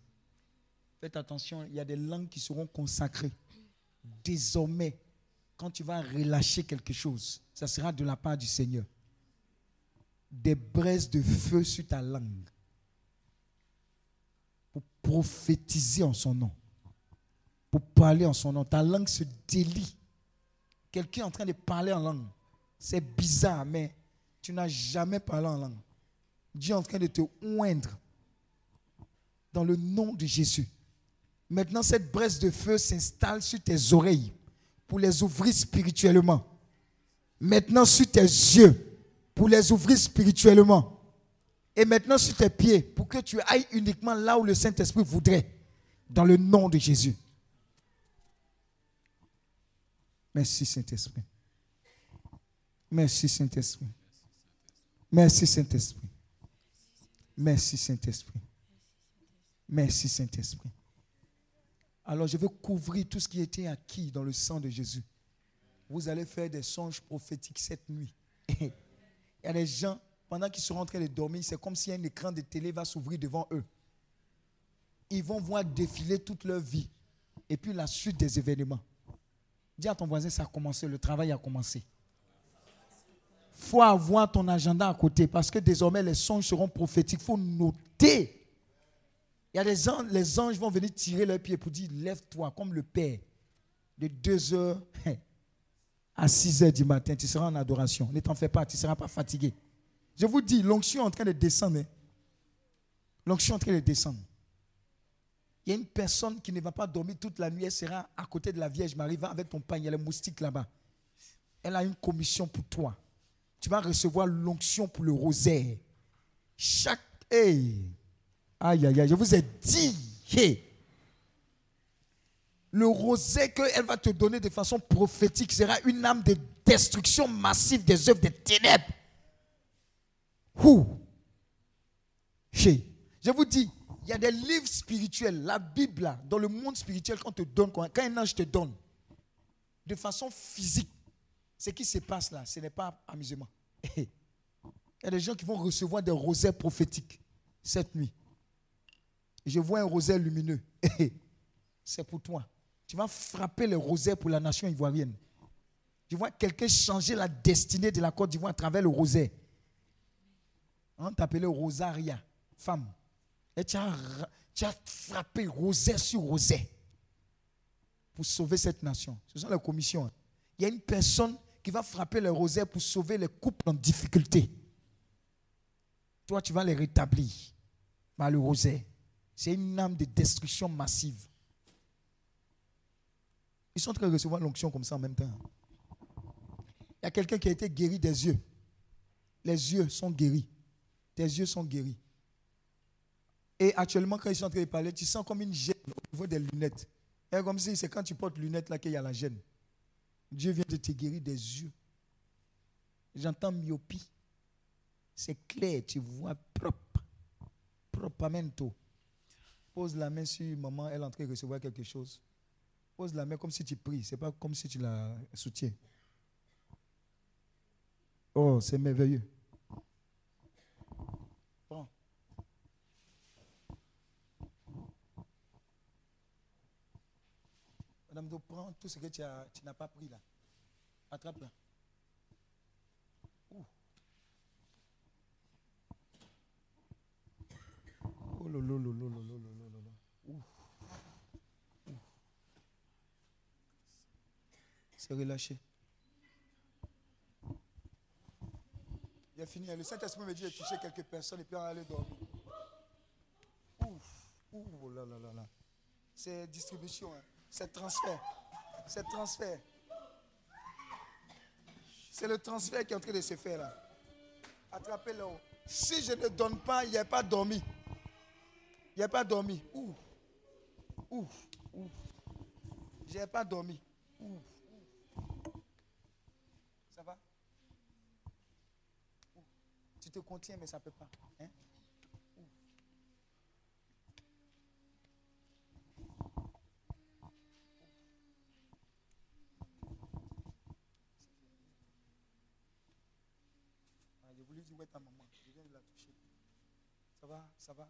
Faites attention, il y a des langues qui seront consacrées. Désormais, quand tu vas relâcher quelque chose, ça sera de la part du Seigneur. Des braises de feu sur ta langue. Pour prophétiser en son nom. Pour parler en son nom. Ta langue se délie. Quelqu'un est en train de parler en langue. C'est bizarre, mais tu n'as jamais parlé en langue. Dieu est en train de te oindre dans le nom de Jésus. Maintenant, cette braise de feu s'installe sur tes oreilles pour les ouvrir spirituellement. Maintenant, sur tes yeux pour les ouvrir spirituellement. Et maintenant, sur tes pieds pour que tu ailles uniquement là où le Saint-Esprit voudrait. Dans le nom de Jésus. Merci, Saint-Esprit. Merci Saint-Esprit. Merci Saint-Esprit. Merci Saint-Esprit. Merci Saint-Esprit. Alors je veux couvrir tout ce qui était acquis dans le sang de Jésus. Vous allez faire des songes prophétiques cette nuit. Il y a des gens, pendant qu'ils sont en train de dormir, c'est comme si un écran de télé va s'ouvrir devant eux. Ils vont voir défiler toute leur vie. Et puis la suite des événements. Dis à ton voisin, ça a commencé, le travail a commencé faut avoir ton agenda à côté parce que désormais les songes seront prophétiques. Il faut noter. Il y a des anges, les anges vont venir tirer leurs pieds pour dire lève-toi comme le Père. De 2 heures à 6 heures du matin, tu seras en adoration. Ne t'en fais pas, tu ne seras pas fatigué. Je vous dis, l'onction est en train de descendre. Hein. L'onction est en train de descendre. Il y a une personne qui ne va pas dormir toute la nuit, elle sera à côté de la Vierge Marie, va avec ton pain, il y a le moustique là-bas. Elle a une commission pour toi tu vas recevoir l'onction pour le rosaire. Chaque. Hey, aïe, aïe, aïe, je vous ai dit. le rosaire qu'elle va te donner de façon prophétique sera une âme de destruction massive des œuvres des ténèbres. Ouh. Je vous dis, il y a des livres spirituels, la Bible, dans le monde spirituel, quand, te donne, quand un ange te donne, de façon physique, Ce qui se passe là, ce n'est pas amusement. Il y a des gens qui vont recevoir des rosets prophétiques cette nuit. Je vois un rosaire lumineux. C'est pour toi. Tu vas frapper le rosaire pour la nation ivoirienne. Tu vois quelqu'un changer la destinée de la Côte d'Ivoire à travers le rosaire. On t'appelait Rosaria, femme. Et tu as, frappé rosaire sur rosaire pour sauver cette nation. Ce sont les commissions. Hein. Il y a une personne qui va frapper le rosaire pour sauver les couples en difficulté. Toi, tu vas les rétablir par le rosaire. C'est une âme de destruction massive. Ils sont en train de recevoir l'onction comme ça en même temps. Il y a quelqu'un qui a été guéri des yeux. Les yeux sont guéris. Tes yeux sont guéris. Et actuellement, quand ils sont en train de parler, tu sens comme une gêne au niveau des lunettes. Et comme si c'est quand tu portes lunettes là qu'il y a la gêne. Dieu vient de te guérir des yeux. J'entends myopie. C'est clair, tu vois propre. Propamento. Pose la main sur maman, elle est en train de recevoir quelque chose. Pose la main comme si tu pries, c'est pas comme si tu la soutiens. Oh, c'est merveilleux. Prends. Madame, donc prends tout ce que tu, n'as pas pris là. Attrape-la. Oh. C'est relâché. Il a fini. Le Saint-Esprit me dit de toucher quelques personnes et puis aller dormir. Ouf. Ouh là là là là. C'est distribution. Hein. C'est transfert. C'est transfert. C'est le transfert qui est en train de se faire là. Attrapez-le. Si je ne donne pas, il n'y a pas dormi. Il n'y a pas dormi. Ouf. Ouf. Ouf. Je n'ai pas dormi. Ouf. Ça va? Tu te contiens, mais ça ne peut pas. Hein? Ah, ta maman. Je viens de la toucher. Ça va Ça va?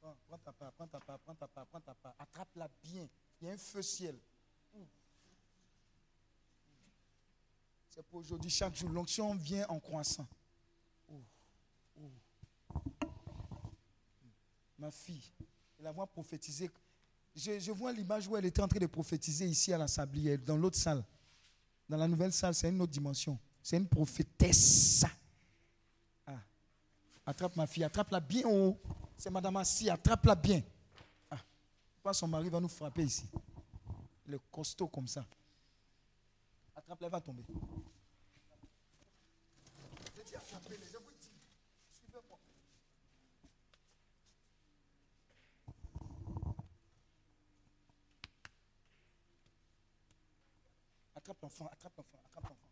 Prends, ta part, prends ta part, prends ta part, prends ta part. Attrape-la bien. Il y a un feu ciel. C'est pour aujourd'hui, chaque jour. L'onction vient en croissant. Ma fille, elle a prophétisé. Je, je vois l'image où elle était en train de prophétiser ici à la sablière, dans l'autre salle. Dans la nouvelle salle, c'est une autre dimension. C'est une prophétesse. Attrape ma fille, attrape-la bien haut. C'est Madame Assi, attrape-la bien. Ah. Son mari va nous frapper ici. Le costaud comme ça. Attrape-la, elle va tomber. Je dis attrapez-les, je vous dis. Suivez-moi. Attrape l'enfant, attrape l'enfant, attrape l'enfant.